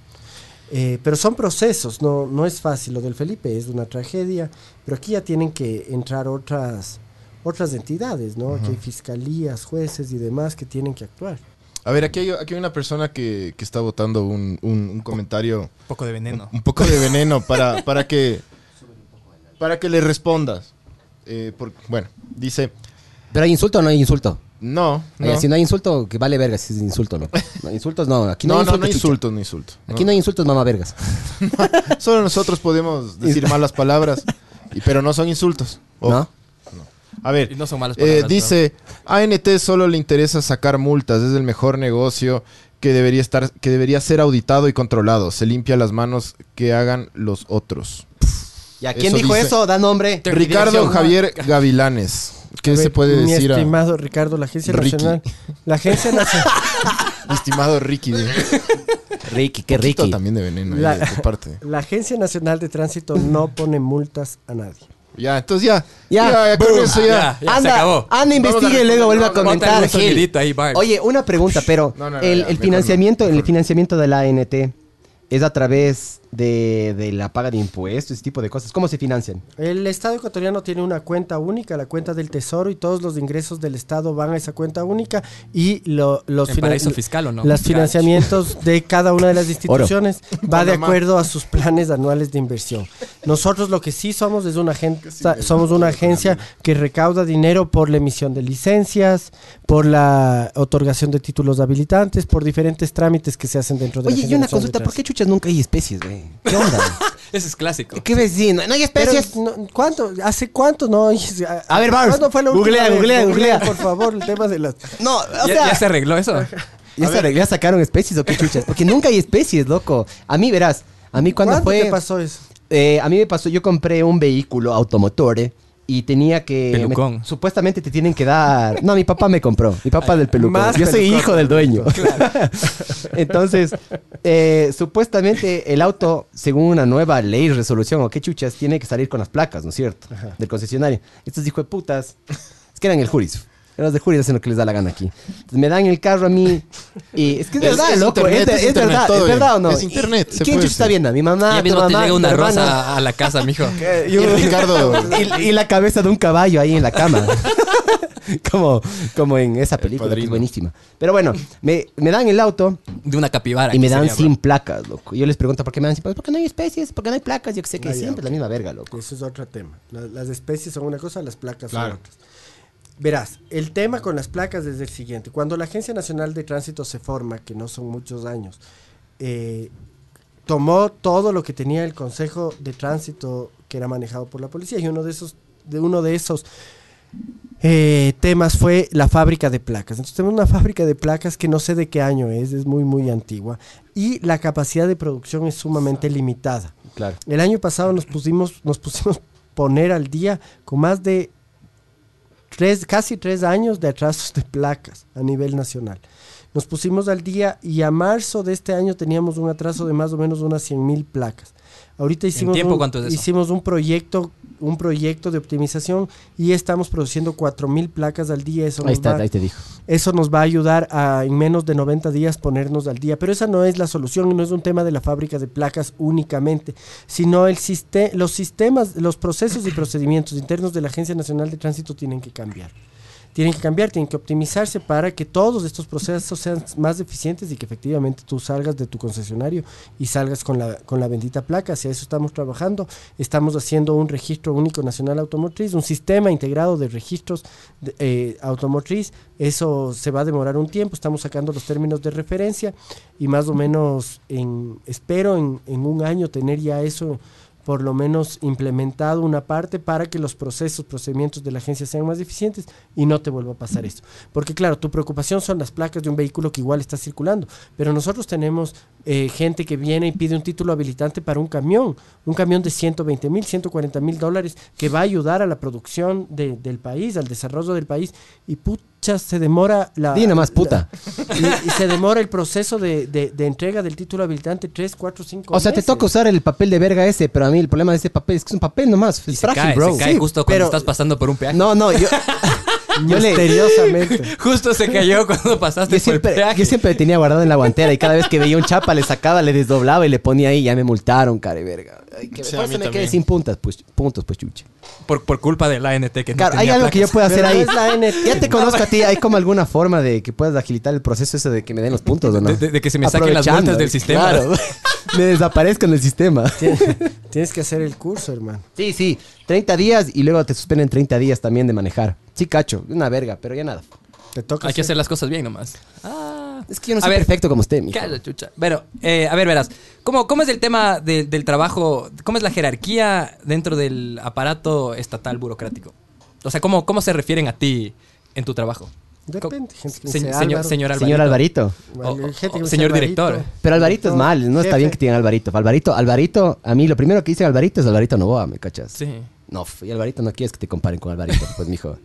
Eh, pero son procesos, no, no es fácil. Lo del Felipe es una tragedia, pero aquí ya tienen que entrar otras, otras entidades, ¿no? Aquí hay fiscalías, jueces y demás que tienen que actuar. A ver, aquí hay, aquí hay una persona que, que está votando un, un- un comentario, Un poco de veneno. un poco de veneno para, para que para que le respondas. Eh, por- bueno, dice, Pero hay insulto o no hay insulto. no, no, Oye, si no hay insulto, que vale vergas si es insulto, ¿no? No, insultos no, aquí no, no, hay no, insultos. no chucha. insultos, no insultos. Aquí no hay insultos, mamá vergas. Solo nosotros podemos decir malas palabras, y- pero no son insultos. ¿No? A ver, Y no son malas eh, dice, ANT solo le interesa sacar multas, es el mejor negocio que debería estar, que debería ser auditado y controlado. Se limpia las manos que hagan los otros. ¿Y a quién Eso dijo dice- eso? Da nombre. Ricardo. Javier Gavilanes. ¿Qué se puede mi decir a estimado Ricardo, la Agencia Ricky? Nacional. La Agencia Nacional. estimado Ricky? Ricky, qué Ricky. también de veneno La- de tu parte. La Agencia Nacional de Tránsito no pone multas a nadie. Ya, entonces ya. Ya, Ya, ya, con boom. eso ya. Ya, ya se acabó. anda, investigue y luego vuelve a comentar. Gil. ahí. Oye, una pregunta, pero No, no, no, el, ya, el mejor financiamiento, no, el financiamiento de la ANT es a través de, de la paga de impuestos, ese tipo de cosas. ¿Cómo se financian? El Estado ecuatoriano tiene una cuenta única, la cuenta del Tesoro, y todos los ingresos del Estado van a esa cuenta única y lo- los ¿En finan- paraíso fiscal o no? los financiamientos de cada una de las instituciones va de acuerdo a sus planes anuales de inversión. Nosotros lo que sí somos es una agencia, somos una agencia que recauda dinero por la emisión de licencias, por la otorgación de títulos habilitantes, por diferentes trámites que se hacen dentro de la Oye, y una consulta, ¿por qué chuchas nunca hay especies, güey? ¿Qué onda? Ese es clásico. ¿Qué vecino? No hay Pero, especies. no, ¿Cuánto? ¿Hace cuánto? No, A ver, Bars, ¿cuándo fue la última googlea, vez? googlea, googlea. Por favor, el tema de las... No, o ¿Ya, sea, ya se arregló eso? ya, se arregló, ya sacaron especies o qué chuchas. Porque nunca hay especies, loco. A mí, verás, a mí cuando ¿Cuándo fue... te pasó eso? Eh, a mí me pasó, yo compré un vehículo automotore y tenía que... Pelucón. me- supuestamente te tienen que dar... No, mi papá me compró. Mi papá del pelucón. Más yo soy hijo del dueño. Entonces, eh, supuestamente el auto, según una nueva ley, resolución o qué chuchas, tiene que salir con las placas, ¿no es cierto? Del concesionario. Estos hijos de putas, es que eran el juris. Los de Juris hacen lo que les da la gana aquí. Entonces me dan el carro a mí y es que es Es- verdad, es loco, internet, es, es es internet, verdad, todo es verdad o no. Es internet, ¿Y se ¿Quién puede está viendo? Mi mamá, ya tu mismo te mamá, llega tu una hermana. rosa a la casa, mijo. Y, un- Ricardo. y, y la cabeza de un caballo ahí en la cama. como, como en esa película, que es buenísima. Pero bueno, me, me dan el auto De una capibara. y me dan sería, sin bro. placas, loco. Yo les pregunto por qué me dan sin placas. Porque no hay especies, porque no hay placas. Yo que sé que siempre es la misma verga, loco. Eso es otro tema. La- las especies son una cosa, las placas Claro. son otras. Verás, el tema con las placas es el siguiente. Cuando la Agencia Nacional de Tránsito se forma, que no son muchos años, eh, tomó todo lo que tenía el Consejo de Tránsito que era manejado por la policía y uno de esos, de uno de esos eh, temas fue la fábrica de placas. Entonces tenemos una fábrica de placas que no sé de qué año es, es muy muy antigua y la capacidad de producción es sumamente limitada. Claro. El año pasado nos pusimos, nos pusimos poner al día con más de tres, casi tres años de atrasos de placas a nivel nacional. Nos pusimos al día y a marzo de este año teníamos un atraso de más o menos unas 100 mil placas. Ahorita hicimos, tiempo un, cuánto es eso? hicimos un proyecto un proyecto de optimización y estamos produciendo 4 mil placas al día. Eso Ahí nos está, va- ahí te dijo. eso nos va a ayudar a en menos de 90 días ponernos al día. Pero esa no es la solución y no es un tema de la fábrica de placas únicamente, sino el siste- los sistemas, los procesos y procedimientos internos de la Agencia Nacional de Tránsito tienen que cambiar. Tienen que cambiar, tienen que optimizarse para que todos estos procesos sean más eficientes y que efectivamente tú salgas de tu concesionario y salgas con la, con la bendita placa. Hacia eso estamos trabajando. Estamos haciendo un registro único nacional automotriz, un sistema integrado de registros de- eh, automotriz. Eso se va a demorar un tiempo. Estamos sacando los términos de referencia y más o menos en, espero en, en un año tener ya eso por lo menos implementado una parte para que los procesos, procedimientos de la agencia sean más eficientes y no te vuelva a pasar esto. Porque claro, tu preocupación son las placas de un vehículo que igual está circulando, pero nosotros tenemos eh, gente que viene y pide un título habilitante para un camión, un camión de 120 mil, 140 mil dólares que va a ayudar a la producción de- del país, al desarrollo del país y pucha, se demora la... Di nomás, la- puta. y, y se demora el proceso de, de- de entrega del título habilitante 3, 4, 5 O sea, te toca usar el papel de verga ese, pero a mí el problema de ese papel es que es un papel nomás. Y Es se frágil, cae, bro. se cae Sí, justo cuando pero- estás pasando por un peaje. No, no, yo. Yo le- Misteriosamente. Justo se cayó cuando pasaste Yo por el siempre, peaje. yo siempre tenía guardado en la guantera y cada vez que veía un chapa le sacaba, le desdoblaba y le ponía ahí. Ya me multaron, care verga. Ay, que Sí, me también. quedé sin puntas, pues, puntos, pues chuche. Por, por culpa de la ANT que no Claro, hay tenía algo que yo pueda hacer no ahí. es la ANT. Ya te conozco a ti, hay como alguna forma de que puedas agilitar el proceso ese de que me den los puntos, ¿o no? De- de- de que se me saquen las multas del sistema. Claro, me desaparezco en el sistema. Tien- Tienes que hacer el curso, hermano. Sí, sí, 30 días y luego te suspenden 30 días también de manejar. Sí, cacho, una verga, pero ya nada. Te toca Hay que hacer- las cosas bien nomás. Ah. Es que yo no A soy ver, perfecto como usted, mijo. Calla, chucha. Pero, eh, a ver, verás. ¿Cómo, cómo es el tema de- del trabajo? ¿Cómo es la jerarquía dentro del aparato estatal burocrático? O sea, ¿cómo, cómo se refieren a ti en tu trabajo? Depende, gente que Se- dice señor, Álvaro. señor Alvarito. Señor Alvarito. Vale, O- gente que o me dice señor Alvarito. director. Pero Alvarito es mal, no está Jefe. bien que tengan Alvarito. Alvarito, Alvarito, a mí lo primero que dice Alvarito es Alvarito Novoa, ¿me cachas? Sí. No, y Alvarito no quieres que te comparen con Alvarito, pues mijo.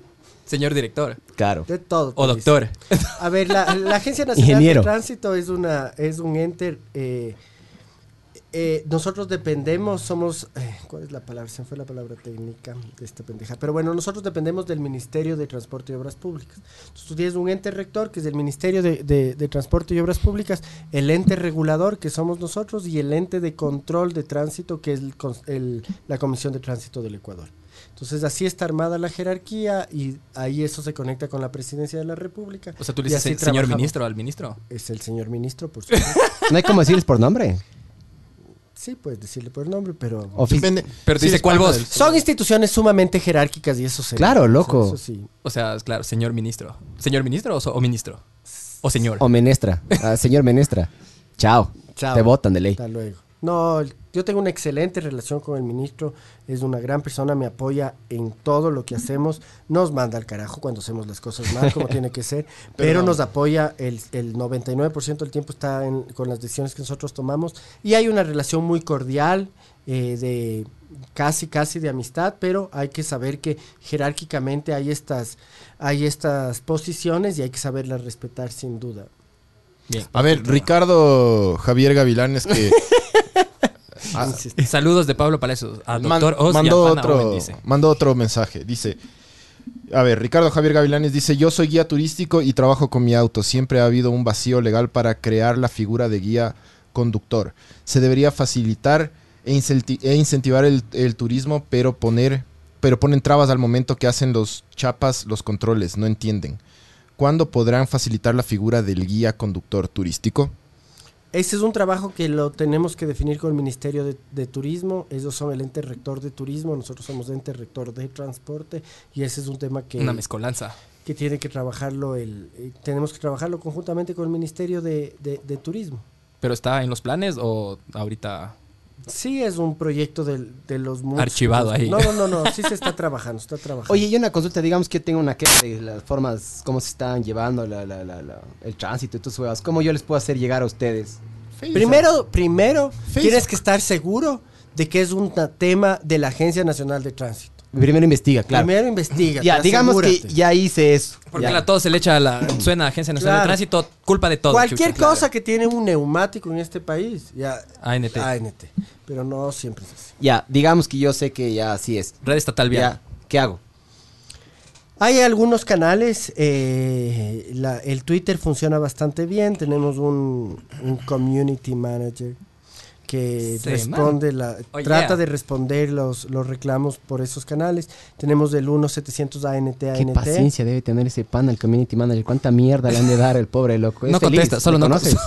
Señor director. Claro. De todo. O dice. doctor. A ver, la, la Agencia Nacional Ingeniero. de Tránsito es una es un ente. eh, eh, nosotros dependemos, somos. eh, ¿Cuál es la palabra? Se me fue la palabra técnica de esta pendeja. Pero bueno, nosotros dependemos del Ministerio de Transporte y Obras Públicas. Entonces, tú tienes un ente rector, que es el Ministerio de, de- de Transporte y Obras Públicas, el ente regulador, que somos nosotros, y el ente de control de tránsito, que es el el- la Comisión de Tránsito del Ecuador. Entonces así está armada la jerarquía y ahí eso se conecta con la presidencia de la República. O sea, tú le dices se- señor trabajamos. ministro al ministro. Es el señor ministro, por supuesto. No hay como decirles por nombre. Sí, puedes decirle por el nombre, pero... Depende. Pero Sí, dice cuál voz. Son instituciones sumamente jerárquicas y eso se... Claro, loco. Eso, sí. O sea, claro, señor ministro. ¿Señor ministro o, so- o ministro? O señor. O Menestra. Ah, señor Menestra. Chao. Chao. Te votan de ley. Hasta luego. No, el- yo tengo una excelente relación con el ministro, es una gran persona, me apoya en todo lo que hacemos, nos manda al carajo cuando hacemos las cosas mal, como tiene que ser, pero, Pero- nos apoya, el, el 99% del tiempo está en- con las decisiones que nosotros tomamos y hay una relación muy cordial, eh, de casi, casi de amistad, pero hay que saber que jerárquicamente hay estas, hay estas posiciones y hay que saberlas respetar sin duda. Bien. A ver, Ricardo Javier Gavilanes que Ah. Saludos de Pablo Palacios. A man- doctor y a otro Owen, dice. mandó otro mensaje. Dice, a ver, Ricardo Javier Gavilanes dice, yo soy guía turístico y trabajo con mi auto. Siempre ha habido un vacío legal para crear la figura de guía conductor. Se debería facilitar e, e incentivar el, el turismo, pero poner, pero ponen trabas al momento que hacen los chapas los controles. No entienden. ¿Cuándo podrán facilitar la figura del guía conductor turístico? Ese es un trabajo que lo tenemos que definir con el Ministerio de, de Turismo. Ellos son el ente rector de turismo, nosotros somos ente rector de transporte y ese es un tema que, Una mezcolanza. que tiene que trabajarlo el, eh, tenemos que trabajarlo conjuntamente con el Ministerio de, de- de Turismo. ¿Pero está en los planes o ahorita? Sí, es un proyecto del- de, los muchos- Archivado ahí. No, no, no, no, sí se está trabajando, está trabajando. Oye, y una consulta, digamos que yo tengo una queja de las formas, cómo se están llevando la, la, la, la- el tránsito y tus huevas. ¿Cómo yo les puedo hacer llegar a ustedes? Primero, primero Facebook. tienes que estar seguro de que es un tema de la Agencia Nacional de Tránsito. Primero investiga, claro. Primero investiga. ya, digamos que ya hice eso. Porque Ya. la, todo se le echa a la... Suena Agencia Nacional Claro. de Tránsito, culpa de todo. Cualquier chucha. cosa que tiene un neumático en este país, ya. ANT. ANT. Pero no siempre es así. Ya, digamos que yo sé que ya así es. Red Estatal Vial. Ya, ¿qué hago? Hay algunos canales, eh, la- el Twitter funciona bastante bien, tenemos un, un community manager que Sí, responde, la, Oh, trata yeah. de responder los, los reclamos por esos canales. Tenemos del 1700 ANT Qué ANT. paciencia debe tener ese pan al community manager. ¿Cuánta mierda le han de dar el pobre loco? Es No feliz, contesta, solo ¿le no conoces?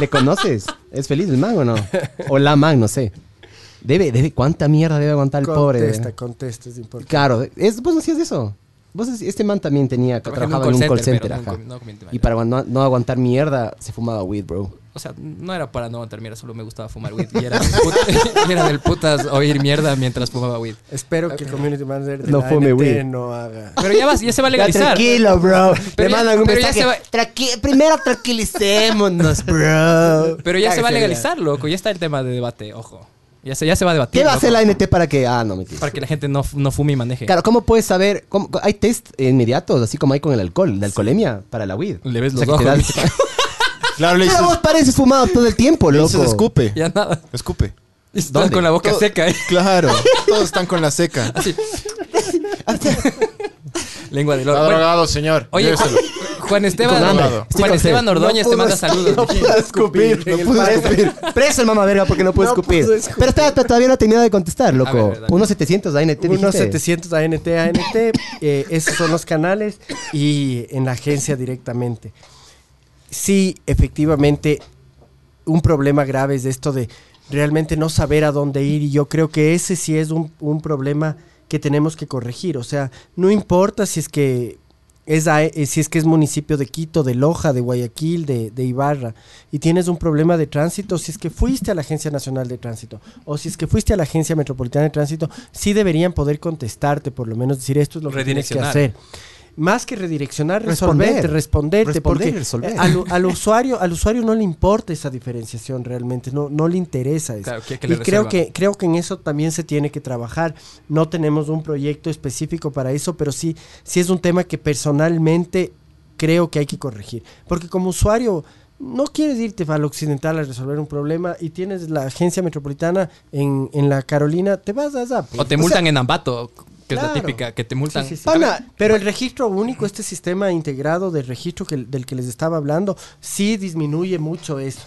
¿Le conoces? ¿Es feliz el man o no? O la man, no sé. Debe, debe, ¿cuánta mierda debe aguantar el pobre? Contesta, contesta, es importante. Claro, es, vos no hacías eso. Vos, este man también tenía, trabajaba en un call center, pero no ajá. con- no community Y para no, no aguantar mierda, se fumaba weed, bro. O sea, no era para no aguantar mierda, solo me gustaba fumar weed. Y era, y era del putas oír mierda mientras fumaba weed. Espero que el community manager de No la fume ANT weed. no haga. Pero ya, vas, ya se va a Ya, legalizar. tranquilo, bro. Pero Le ya- mandan un pero ya mensaje. se va- "Tranqui- primero tranquilicémonos, bro. Pero ya se va a legalizar, loco. Ya está el tema de debate, ojo. Ya se, ya se va a debatir. ¿Qué va a hacer la NT para que.? Ah, no, mentira. Para que la gente no, no fume y maneje. Claro, ¿cómo puedes saber? cómo- hay test inmediatos, así como hay con el alcohol, la alcoholemia para la weed. Le ves O sea, los que te ojos. Claro, le dices, Pero vos pareces fumado todo el tiempo, le loco. dices, escupe. Ya nada. Escupe. Estás ¿Dónde? con la boca Todo- seca. ¿eh? Claro, todos están con la seca. Lengua del oro. Está Bueno, drogado, señor. Oye, Lléveselo. Juan Esteban, Con hambre. Juan con Esteban sed. Ordóñez te manda saludos. No pudo escupir, no pudo escupir. Preso el mamá verga porque no pudo No escupir. pudo escupir. Pero está- está- todavía no ha terminado de contestar, A loco. ver, dale. Unos 700 ANT Unos dijiste. 700 ANT, ANT, eh, esos son los canales y en la agencia directamente. Sí, efectivamente, un problema grave es esto de realmente no saber a dónde ir y yo creo que ese sí es un, un problema que tenemos que corregir. O sea, no importa si es que es, a- eh, si es que es municipio de Quito, de Loja, de Guayaquil, de, de Ibarra, y tienes un problema de tránsito, si es que fuiste a la Agencia Nacional de Tránsito o si es que fuiste a la Agencia Metropolitana de Tránsito, sí deberían poder contestarte, por lo menos decir esto es lo que tienes que hacer. Más que redireccionar, Responder. resolverte, responderte, Responder porque resolver. eh, al, al usuario, al usuario no le importa esa diferenciación realmente, no, no le interesa eso. Claro, quiere que y le creo que, creo que en eso también se tiene que trabajar. No tenemos un proyecto específico para eso, pero sí, sí es un tema que personalmente creo que hay que corregir. Porque como usuario no quieres irte al occidental a resolver un problema y tienes la agencia metropolitana en, en la Carolina, te vas a Zap. O te multan en Ambato, que es la claro. típica, que te multan. Sí, sí, sí. Pana, Pero el registro único, este sistema integrado de registro que, del que les estaba hablando, sí disminuye mucho eso.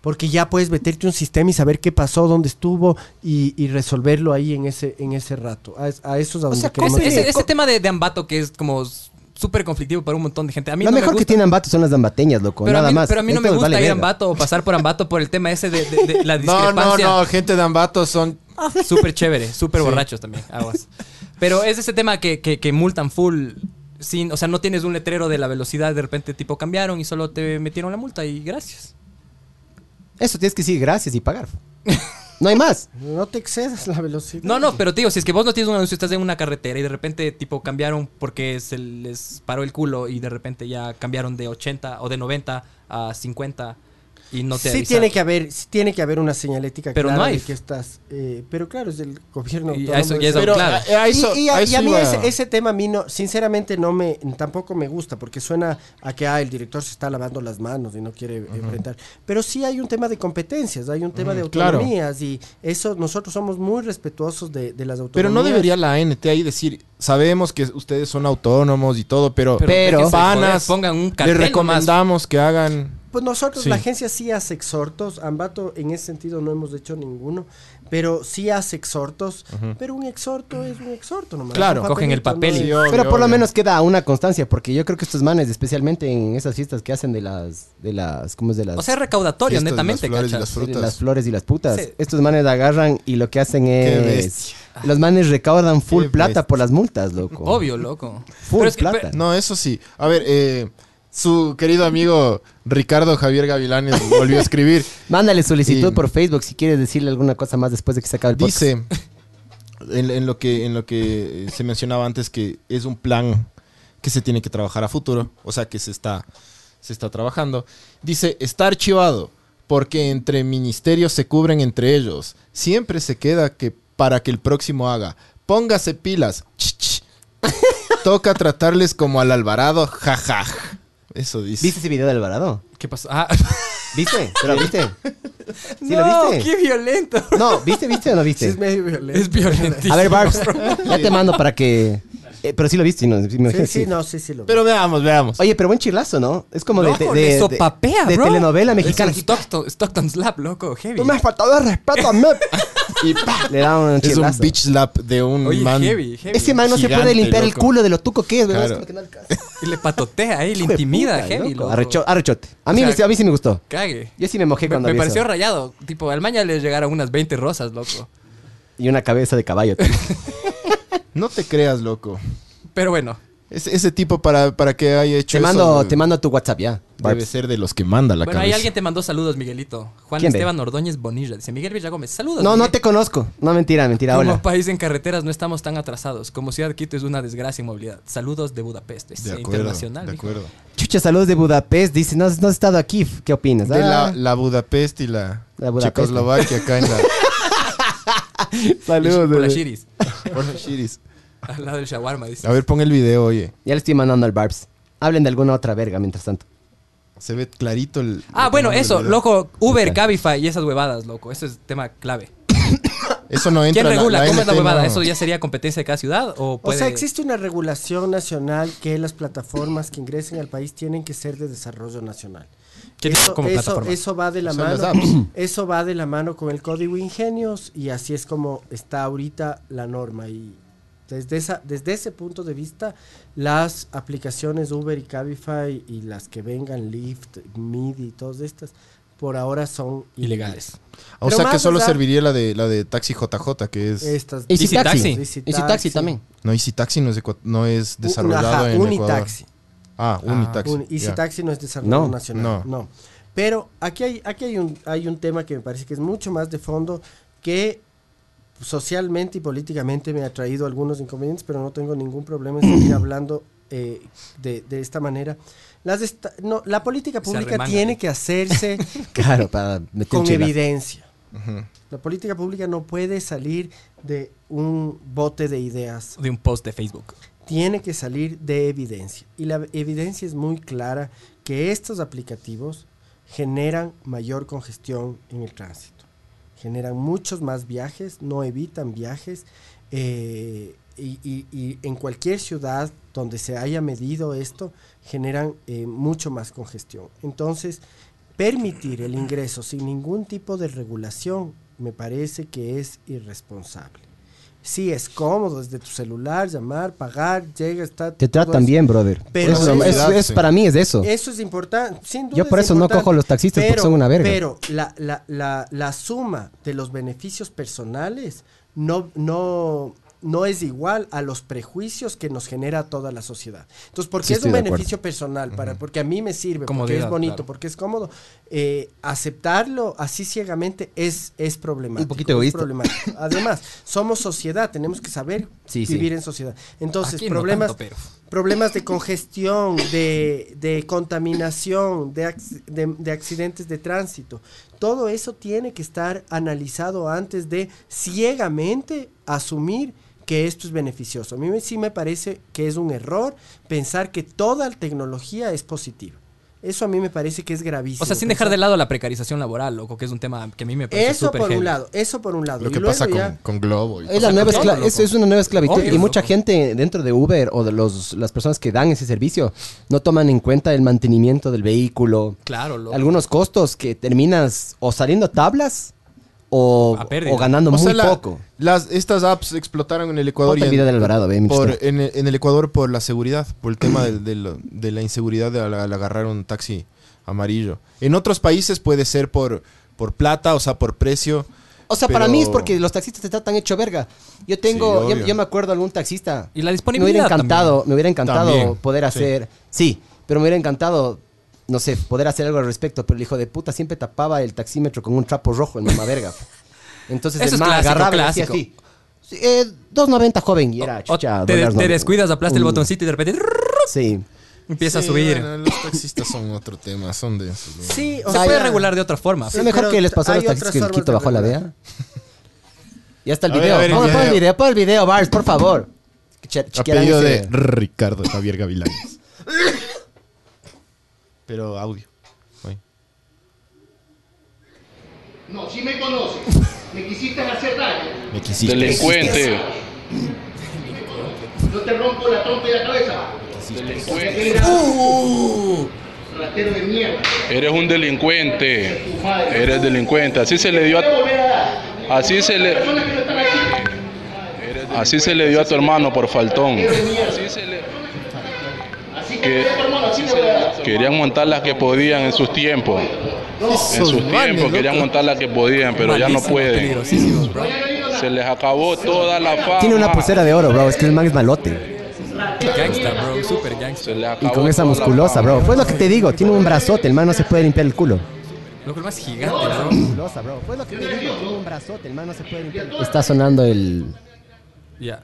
Porque ya puedes meterte un sistema y saber qué pasó, dónde estuvo y, y resolverlo ahí en ese, en ese rato. A, a eso es a donde sea, queremos Ese, ese- ese tema de, de Ambato que es como súper conflictivo para un montón de gente. A mí Lo no me mejor que gusta. tiene Ambato son las ambateñas, loco. pero, nada mí, más. pero a mí no me Esto gusta vale ir a. Ambato o pasar por Ambato por el tema ese de, de- de la No, no, discrepancia. no, gente de Ambato son. Súper chévere, súper borrachos también, aguas. Pero es ese tema que, que, que multan full. Sin, o sea, no tienes un letrero de la velocidad, de repente tipo cambiaron y solo te metieron la multa y gracias. Eso tienes que decir gracias y pagar. No hay más. No te excedas la velocidad. No, no, pero tío, si es que vos no tienes un anuncio, estás en una carretera y de repente tipo cambiaron porque se les paró el culo y de repente ya cambiaron de 80 o de 90 a 50 y no te sí avisaron. tiene que haber, sí tiene que haber una señalética Pero clara no hay. de que estás. eh, pero claro, es del gobierno. Y autónomo, eso ya es Pero claro. a, a eso, y, y a, a y a mí ese, ese tema a mí no, sinceramente no me, tampoco me gusta porque suena a que ah, el director se está lavando las manos y no quiere enfrentar. Pero sí hay un tema de competencias, hay un tema de claro. autonomías y eso nosotros somos muy respetuosos de, de las autonomías. Pero no debería la ANT ahí decir, sabemos que ustedes son autónomos y todo, pero, Pero, Pero- panas, pongan un les cartel nomás. recomendamos que hagan... Pues nosotros, Sí. la agencia sí hace exhortos. Ambato en ese sentido no hemos hecho ninguno, pero sí hace exhortos. Pero un exhorto es un exhorto nomás. Claro. Cogen el papel y- no es- obvio, Pero por lo menos queda una constancia, porque yo creo que estos manes, especialmente en esas fiestas que hacen de las, de las, ¿cómo es de las? O sea, es recaudatorio, Fiestas de las netamente, flores y ¿cachas? las frutas. las flores y las putas. Sí. Estos manes agarran y lo que hacen es, los manes recaudan full Qué plata bestia. por las multas, loco. Obvio, loco. Full Pero es que- plata. pero- No, eso sí. A ver, eh, su querido amigo Ricardo Javier Gavilanes volvió a escribir. Mándale solicitud Y- por Facebook si quieres decirle alguna cosa más después de que se acabe el podcast. Dice, en, en lo que, en lo que eh, se mencionaba antes, que es un plan que se tiene que trabajar a futuro, o sea que se está, se está trabajando. Dice, está archivado, porque entre ministerios se cubren entre ellos. Siempre se queda que para que el próximo haga. Póngase pilas. Ch, ch. Toca tratarles como al Alvarado, jajaj. Eso dice. ¿Viste ese video de Alvarado? ¿Qué pasó? Ah, ¿Viste? ¿Te lo viste? ¿Sí no, lo viste? qué violento. No, ¿viste, viste o no Sí, viste? es medio violento. Es violentísimo. A ver, Barbs, ya te mando para que... eh, pero sí lo viste, ¿no? Sí, Sí, sí, no, sí, sí lo vi. Pero veamos, veamos. Oye, pero buen chirlazo, ¿no? Es como de, de, de, de- sopapea, de bro. telenovela Es mexicana. un Stockton, Stockton Slap, loco, heavy. No me has faltado de respeto a mí. y pa, le da un es un bitch slap de un Oye, man. heavy, heavy. Ese man no se puede limpiar el culo de lo tuco que es, ¿verdad? Claro. Es como que no alcanza. Y le patotea ahí, le de intimida, puta, heavy, loco. Arrecho- arrechote. A mí, O sea, a mí sí me gustó. Cague. Yo sí me mojé Me, cuando me vi pareció eso. rayado. Tipo, al maña le llegaron unas 20 rosas, loco. Y una cabeza de caballo. No te creas, loco. Pero bueno, Ese, ese tipo para, para que haya hecho te, mando, eso, te mando tu WhatsApp ya. Debe Barbs. ser de los que manda la bueno, ahí cabeza. alguien te mandó saludos, Miguelito. Juan ¿Quién ve? Esteban Ordóñez Bonilla. Dice Miguel Villagómez. Saludos. No, no Miguel. te conozco. No, mentira, mentira. Como Hola. país en carreteras no estamos tan atrasados. Como ciudad Quito es una desgracia en movilidad. Saludos de Budapest. Es De acuerdo, internacional. de mijo. acuerdo. Chucha, saludos de Budapest. Dice, no, has- no has estado aquí. ¿Qué opinas? De la, Ah, la Budapest y la, La Budapest. Checoslovaquia acá en la... saludos. Por la. Shiris. por los shiris. Al lado del shawarma, dice. A ver, pon el video, oye. Ya le estoy mandando al Barbs. Hablen de alguna otra verga mientras tanto. Se ve clarito el... Ah, bueno, eso, loco, Uber. Cabify y esas huevadas, loco. Eso es tema clave. Eso no entra ¿Quién la- regula? la ¿Cómo es la huevada? no. ¿Eso ya sería competencia de cada ciudad? O, sea, existe una regulación nacional que las plataformas que ingresen al país tienen que ser de desarrollo nacional. ¿Qué tipo Eso, como eso, plataforma? eso va de la Son mano. Eso va de la mano con el código Ingenios y así es como está ahorita la norma. Y desde, esa, desde ese punto de vista, las aplicaciones Uber y Cabify y las que vengan, Lyft, Midi y todas estas, por ahora son Ilegales. O Pero sea que solo serviría la de la de Taxi JJ, que es... Estas Easy Easy Taxi. Taxi. Easy Taxi también. No, Easy Taxi no es, no es desarrollado Ajá, en Unitaxi. Ecuador. Ah, Unitaxi. Un- Easy ya. Taxi no es desarrollo No, nacional. no. No. Pero aquí hay, aquí hay un, hay un tema que me parece que es mucho más de fondo que socialmente y políticamente me ha traído algunos inconvenientes, pero no tengo ningún problema en seguir hablando eh, de, de esta manera. Las esta- no, la política pública tiene que hacerse Claro, para meter con chela. evidencia. La política pública no puede salir de un bote de ideas De un post de Facebook. Tiene que salir de evidencia. Y la evidencia es muy clara que estos aplicativos generan mayor congestión en el tránsito. Generan muchos más viajes, no evitan viajes. eh, y, en cualquier ciudad donde se haya medido esto, generan eh, mucho más congestión. Entonces, permitir el ingreso sin ningún tipo de regulación me parece que es irresponsable. Sí, es cómodo desde tu celular, llamar, pagar, llega, está... Te tratan eso. bien, brother. Pero Eso es, eso- es- es- para mí es eso. Eso es importante, sin duda Yo por es eso no cojo los taxistas porque son una verga. Pero la, la, la, la suma de los beneficios personales no, no, no es igual a los prejuicios que nos genera toda la sociedad. Entonces, porque Sí, es un beneficio personal, para, porque a mí me sirve, porque es bonito, claro. porque es cómodo, eh, aceptarlo así ciegamente es, es problemático. Un poquito egoísta. problemático. Además, somos sociedad, tenemos que saber Sí, sí. vivir en sociedad. Entonces, Aquí no problemas, tanto, problemas de congestión, de, de contaminación, de, de- de accidentes de tránsito. Todo eso tiene que estar analizado antes de ciegamente asumir que esto es beneficioso. A mí sí me parece que es un error pensar que toda tecnología es positiva. Eso a mí me parece que es gravísimo. O sea, sin dejar de lado la precarización laboral, loco, que es un tema que a mí me parece Eso por heavy. un lado, eso por un lado. Lo Y que pasa ya- con, con Globo. y Es, la nueva todo, es, es una nueva esclavitud Obvio, y mucha loco. gente dentro de Uber o de los, las personas que dan ese servicio no toman en cuenta el mantenimiento del vehículo, Claro, loco. algunos costos que terminas o saliendo tablas o, ganando O muy sea, la- poco. Las, estas apps explotaron en el Ecuador. Ponte y en- del Alvarado, ve, mi por, en, el, en el Ecuador por la seguridad, por el tema de, la inseguridad de al, al agarrar un taxi amarillo. En otros países puede ser por, por plata, o sea, por precio. O sea, para mí es porque los taxistas te tratan hecho verga. Yo tengo, Sí, yo, me acuerdo de algún taxista. Y la Me disponibilidad hubiera encantado, también. me hubiera encantado También, poder sí. hacer, sí. pero me hubiera encantado, no sé, poder hacer algo al respecto. Pero el hijo de puta siempre tapaba el taxímetro con un trapo rojo en mamá verga. Entonces Eso el es man clásico, agarraba y decía clásico. así. sí, eh, 2.90 joven y era O chucha, te, dólares te no- descuidas, aplastas el Mm, botoncito y de repente Sí. empieza Sí, a subir. bueno, los taxistas son otro tema, son de esos. ¿no? Sí, o Se sea, puede regular de otra forma. Lo mejor pero que les pasó a los hay taxistas otras que el formas Quito de bajó la regular. vea. Ya está el A ver, video. a ver, el Pon, pon el video. video, pon el video, Bars, por favor. Che- A chequearán pedido de Ricardo Javier Gavilanes. Pero audio. No, si me conoces. Me quisiste hacer daño. Me quisiste. Delincuente. Yo te rompo la trompa y la cabeza. Delincuente. Eres ratero de mierda. Eres un delincuente. Eres delincuente. Así se le dio a así se le no así se le dio a tu hermano por faltón. Así se le dar. querían montar las que podían en sus tiempos. En sus tiempos querían montar las que podían, pero ya no pueden. Se les acabó toda la fama. Tiene una pulsera de oro, bro. Es que el man es malote. Gangsta, bro. Super gangsta. Y con esa musculosa, bro. Pues lo que te digo, tiene un brazote, el man no se puede limpiar el culo. Lo que más gigante, bro. Musculosa, bro. Pues lo que te digo, tiene un brazote, el man no se puede limpiar el culo. Está sonando el... Ya.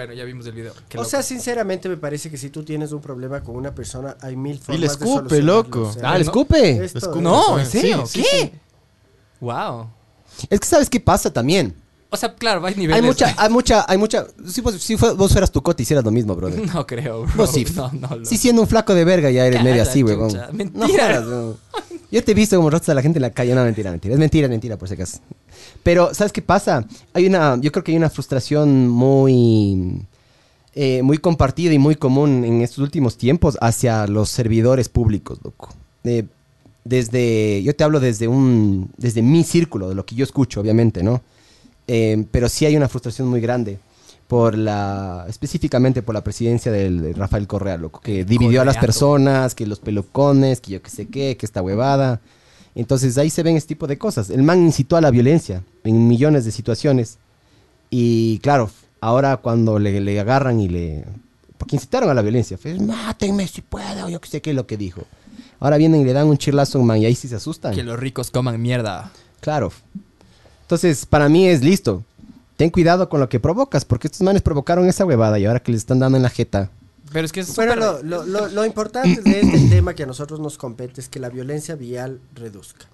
Bueno, ya vimos el video. Qué O loco. sea, sinceramente me parece que si tú tienes un problema con una persona, hay mil formas le de escupe, loco. o sea, Ah, le escupe. esto- Escupe. no, ¿en Sí, serio? sí, ¿Qué? sí. Wow. Es que sabes qué pasa también. O sea, claro, hay niveles. Hay mucha, hay mucha, hay mucha... Si, vos- si fue- vos fueras tu cota, hicieras lo mismo, brother. No creo, bro. Vos sí. No, no. Sí, siendo un flaco de verga ya eres medio así, weón. Mentira. No jodas, weón. Yo te he visto como rotas a la gente en la calle. No, mentira, mentira. Es mentira, mentira, por si acaso. Pero, ¿sabes qué pasa? Hay una, yo creo que hay una frustración muy, eh, muy compartida y muy común en estos últimos tiempos hacia los servidores públicos, loco. Eh, desde, yo te hablo desde un, desde mi círculo, de lo que yo escucho, obviamente, ¿no? Eh, pero sí hay una frustración muy grande por la, específicamente por la presidencia del de Rafael Correa, loco, que dividió a las personas, que los pelocones, que yo qué sé qué, que esta huevada. Entonces ahí se ven este tipo de cosas. El man incitó a la violencia en millones de situaciones. Y claro, ahora cuando le, le agarran y le... Porque incitaron a la violencia. Fue, mátenme si puedo, yo qué sé qué es lo que dijo. Ahora vienen y le dan un chirlazo a un man y ahí sí se asustan. Que los ricos coman mierda. Claro. Entonces, para mí es listo. Ten cuidado con lo que provocas, porque estos manes provocaron esa huevada y ahora que les están dando en la jeta. Pero es que es Bueno, lo- lo- lo importante de este tema que a nosotros nos compete es que la violencia vial reduzca.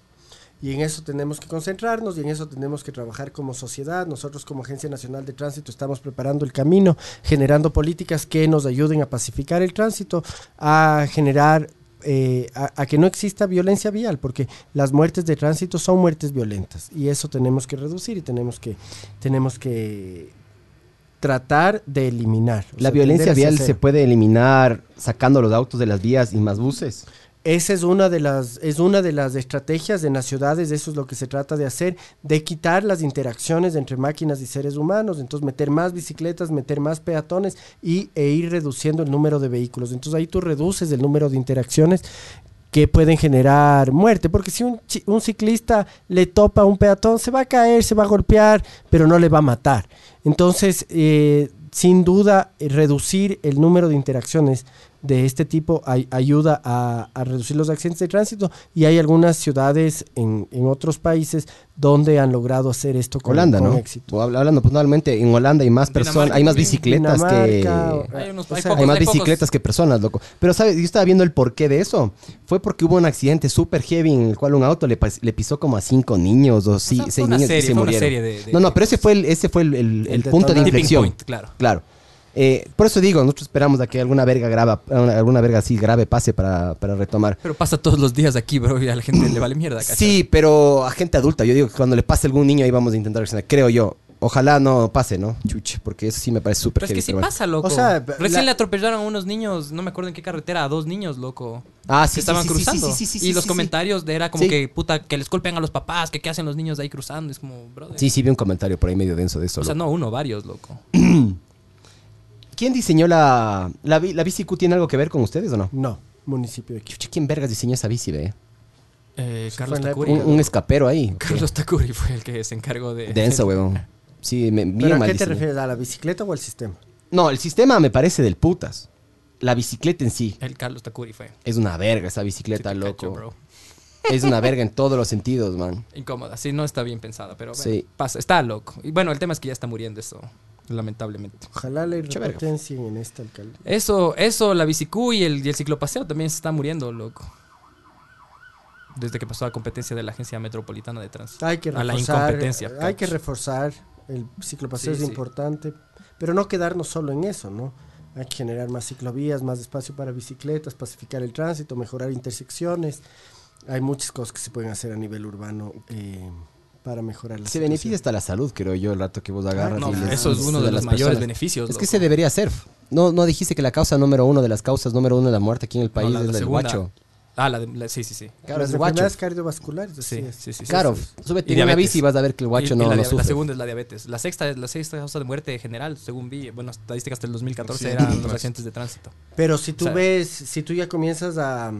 Y en eso tenemos que concentrarnos y en eso tenemos que trabajar como sociedad. Nosotros como Agencia Nacional de Tránsito estamos preparando el camino, generando políticas que nos ayuden a pacificar el tránsito, a generar, eh, a, a que no exista violencia vial, porque las muertes de tránsito son muertes violentas y eso tenemos que reducir y tenemos que, tenemos que tratar de eliminar. La sea, violencia vial se puede eliminar sacando los autos de las vías y más buses. Esa es una de las es una de las estrategias en las ciudades, eso es lo que se trata de hacer, de quitar las interacciones entre máquinas y seres humanos, entonces meter más bicicletas, meter más peatones y e ir reduciendo el número de vehículos. Entonces ahí tú reduces el número de interacciones que pueden generar muerte, porque si un, un ciclista le topa a un peatón, se va a caer, se va a golpear, pero no le va a matar. Entonces, eh, sin duda, reducir el número de interacciones de este tipo ay- ayuda a, a reducir los accidentes de tránsito y hay algunas ciudades en, en otros países donde han logrado hacer esto con, Holanda, con ¿no? éxito. O habla- hablando puntualmente, en Holanda hay más personas, hay más bicicletas que... O- Hay unos- o hay sea, pocos- Hay más bicicletas que personas, loco. Pero, ¿sabes? Yo estaba viendo el porqué de eso. Fue porque hubo un accidente súper heavy en el cual un auto le, le pisó como a cinco niños o sea, fue seis niños serie, y se murieron. serie de- de- no, no, pero ese fue el, ese fue el, el- el El punto de inflexión. point, claro. Claro. Eh, por eso digo, nosotros esperamos a que alguna verga grava, alguna verga así grave pase para, para retomar. Pero pasa todos los días aquí, bro, y a la gente le vale mierda, ¿cachai? Sí, pero a gente adulta. Yo digo que cuando le pase a algún niño ahí vamos a intentar reaccionar. Creo yo. Ojalá no pase, ¿no? Chuche, porque eso sí me parece súper Pero es que sí pero bueno. pasa, loco. O sea, Recién la- le atropellaron a unos niños, no me acuerdo en qué carretera, a dos niños, loco. Ah, que sí, estaban sí, sí, cruzando. sí, sí, sí, sí, y los sí, sí. comentarios de era como Sí. que, puta, que les golpean a los papás, que qué hacen los niños ahí cruzando. Es como, brother. Sí, sí, vi un comentario por ahí medio denso de eso. O sea, loco. no uno, varios, loco. ¿Quién diseñó la, la, la bici Q? ¿Tiene algo que ver con ustedes o no? No, municipio de Quito. ¿quién vergas diseñó esa bici, ve? Eh, Carlos Takuri. Un, un escapero ahí. Carlos Takuri fue el que se encargó de... Denso, huevón. Sí, me, bien ¿Pero a qué te refieres? ¿A la bicicleta o al sistema? No, el sistema me parece del putas. La bicicleta en sí. El Carlos Takuri fue. Es una verga esa bicicleta, Sí loco. cacho, bro. es una verga en todos los sentidos, man. Incómoda, sí, no está bien pensada, pero bueno, Sí. pasa, está loco. Y bueno, el tema es que ya está muriendo eso, lamentablemente. Ojalá le Mucha verga. repotencien en esta alcaldía. Eso, eso, la bicicú y el, y el ciclopaseo también se está muriendo, loco. Desde que pasó a competencia de la Agencia Metropolitana de Tránsito. Hay que a la reforzar, incompetencia. hay que reforzar. El ciclopaseo Sí, es sí. importante, pero no quedarnos solo en eso, ¿no? Hay que generar más ciclovías, más espacio para bicicletas, pacificar el tránsito, mejorar intersecciones. Hay muchas cosas que se pueden hacer a nivel urbano eh, para mejorar la Se situación. beneficia hasta la salud, creo yo, el rato que vos agarras. No, y les- eso es uno de los las mayores personas. beneficios. Es que loco. se debería hacer. No, no dijiste que la causa número uno de las causas número uno de la muerte aquí en el país la- es la el guacho. Ah, la, de- la- sí, sí, sí. Claro, Las es el guacho. enfermedades cardiovasculares, Sí, es. sí, sí, sí. Claro, sí, sí. súbete Y en una diabetes. bici y vas a ver que el guacho Y- y no, la, no dia- la sufre. segunda es la diabetes. La sexta, la sexta causa de muerte general, según vi, bueno, estadísticas hasta el 2014 Sí, eran los accidentes de tránsito. Pero si tú O sea- ves, si tú ya comienzas a,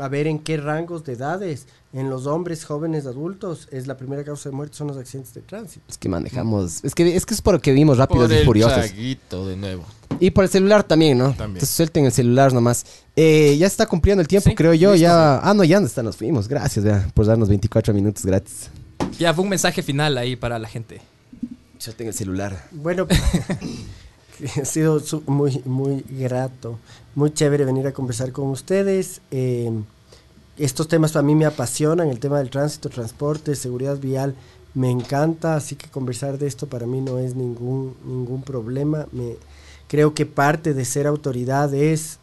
a ver en qué rangos de edades, en los hombres, jóvenes, adultos, es la primera causa de muerte son los accidentes de tránsito. Es que manejamos. Es que es que es porque vimos rápidos Por y el furiosos. de nuevo. Y por el celular también, ¿no? También. Entonces suelten el celular nomás. Eh, ya se está cumpliendo el tiempo, Sí, creo yo. listo, ya. Ah, no, ya hasta nos fuimos. Gracias, vea, por darnos 24 minutos gratis. Ya, fue un mensaje final ahí para la gente. Suelten el celular. Bueno, ha sido muy, muy grato, muy chévere venir a conversar con ustedes. Eh, estos temas a mí me apasionan, el tema del tránsito, transporte, seguridad vial, me encanta, así que conversar de esto para mí no es ningún, ningún problema. Me, creo que parte de ser autoridad es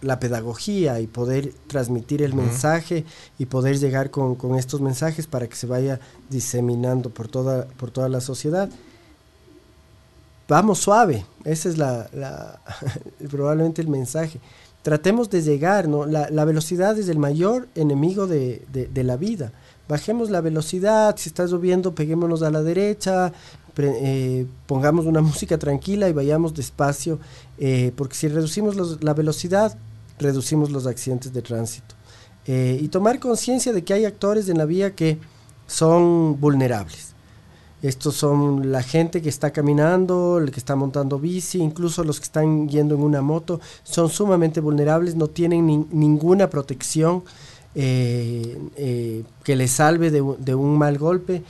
la pedagogía y poder transmitir el mensaje y poder llegar con, con estos mensajes para que se vaya diseminando por toda, por toda la sociedad. Vamos suave, ese es la, probablemente el mensaje. Tratemos de llegar, ¿no? La, la velocidad es el mayor enemigo de, de- la vida. Bajemos la velocidad, si está lloviendo, peguémonos a la derecha, eh, pongamos una música tranquila y vayamos despacio, eh, porque si reducimos la velocidad, reducimos los accidentes de tránsito. Eh, y tomar conciencia de que hay actores en la vía que son vulnerables. Estos son la gente que está caminando, el que está montando bici, incluso los que están yendo en una moto, son sumamente vulnerables, no tienen nin- ninguna protección eh, eh, que les salve de un mal golpe.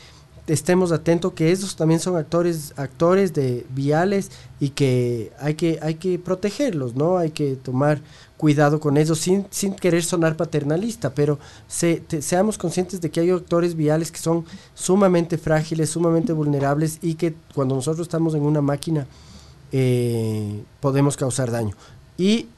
Estemos atentos que esos también son actores, actores de viales y que hay que, hay que protegerlos, ¿no? Hay que tomar cuidado con ellos sin, sin querer sonar paternalista, pero se- seamos conscientes de que hay actores viales que son sumamente frágiles, sumamente vulnerables y que cuando nosotros estamos en una máquina eh, podemos causar daño. Y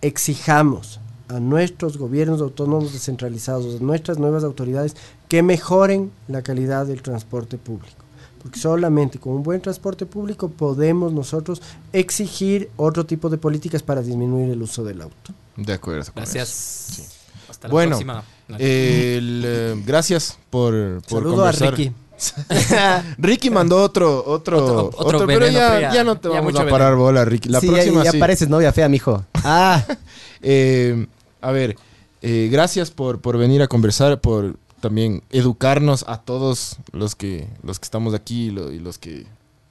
exijamos a nuestros gobiernos autónomos descentralizados, a nuestras nuevas autoridades, que mejoren la calidad del transporte público. Porque solamente con un buen transporte público podemos nosotros exigir otro tipo de políticas para disminuir el uso del auto. De acuerdo. con eso. Gracias. Hasta la Bueno, próxima. El, eh, gracias por, por Saludo a. Ricky. Ricky mandó otro, otro, Otro- otro, otro pero ya, no te ya vamos mucho a parar bola, Ricky. La sí, ya- próxima ya, sí. pareces novia fea, mijo. Ah, Eh, a ver, eh, gracias por, por venir a conversar, por también educarnos a todos los que, los que estamos aquí y, lo- y los que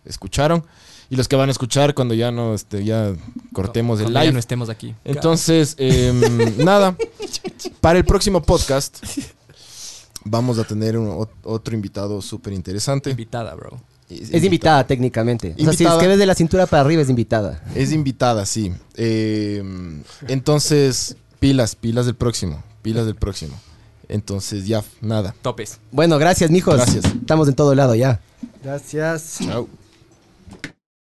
escucharon y los que van a escuchar cuando ya no este, ya cortemos el Cuando ya live. no estemos aquí. Entonces, em, nada, para el próximo podcast vamos a tener un- ot- otro invitado súper interesante. Invitada, bro. es invitada técnicamente. O sea, si es Invitada. que ves de la cintura para arriba es invitada. Es invitada, sí. Em, entonces, pilas, pilas del próximo, pilas del próximo. Entonces, ya, nada. Topes. Bueno, gracias, mijos. Gracias. Estamos en todo lado ya. Gracias. Chao.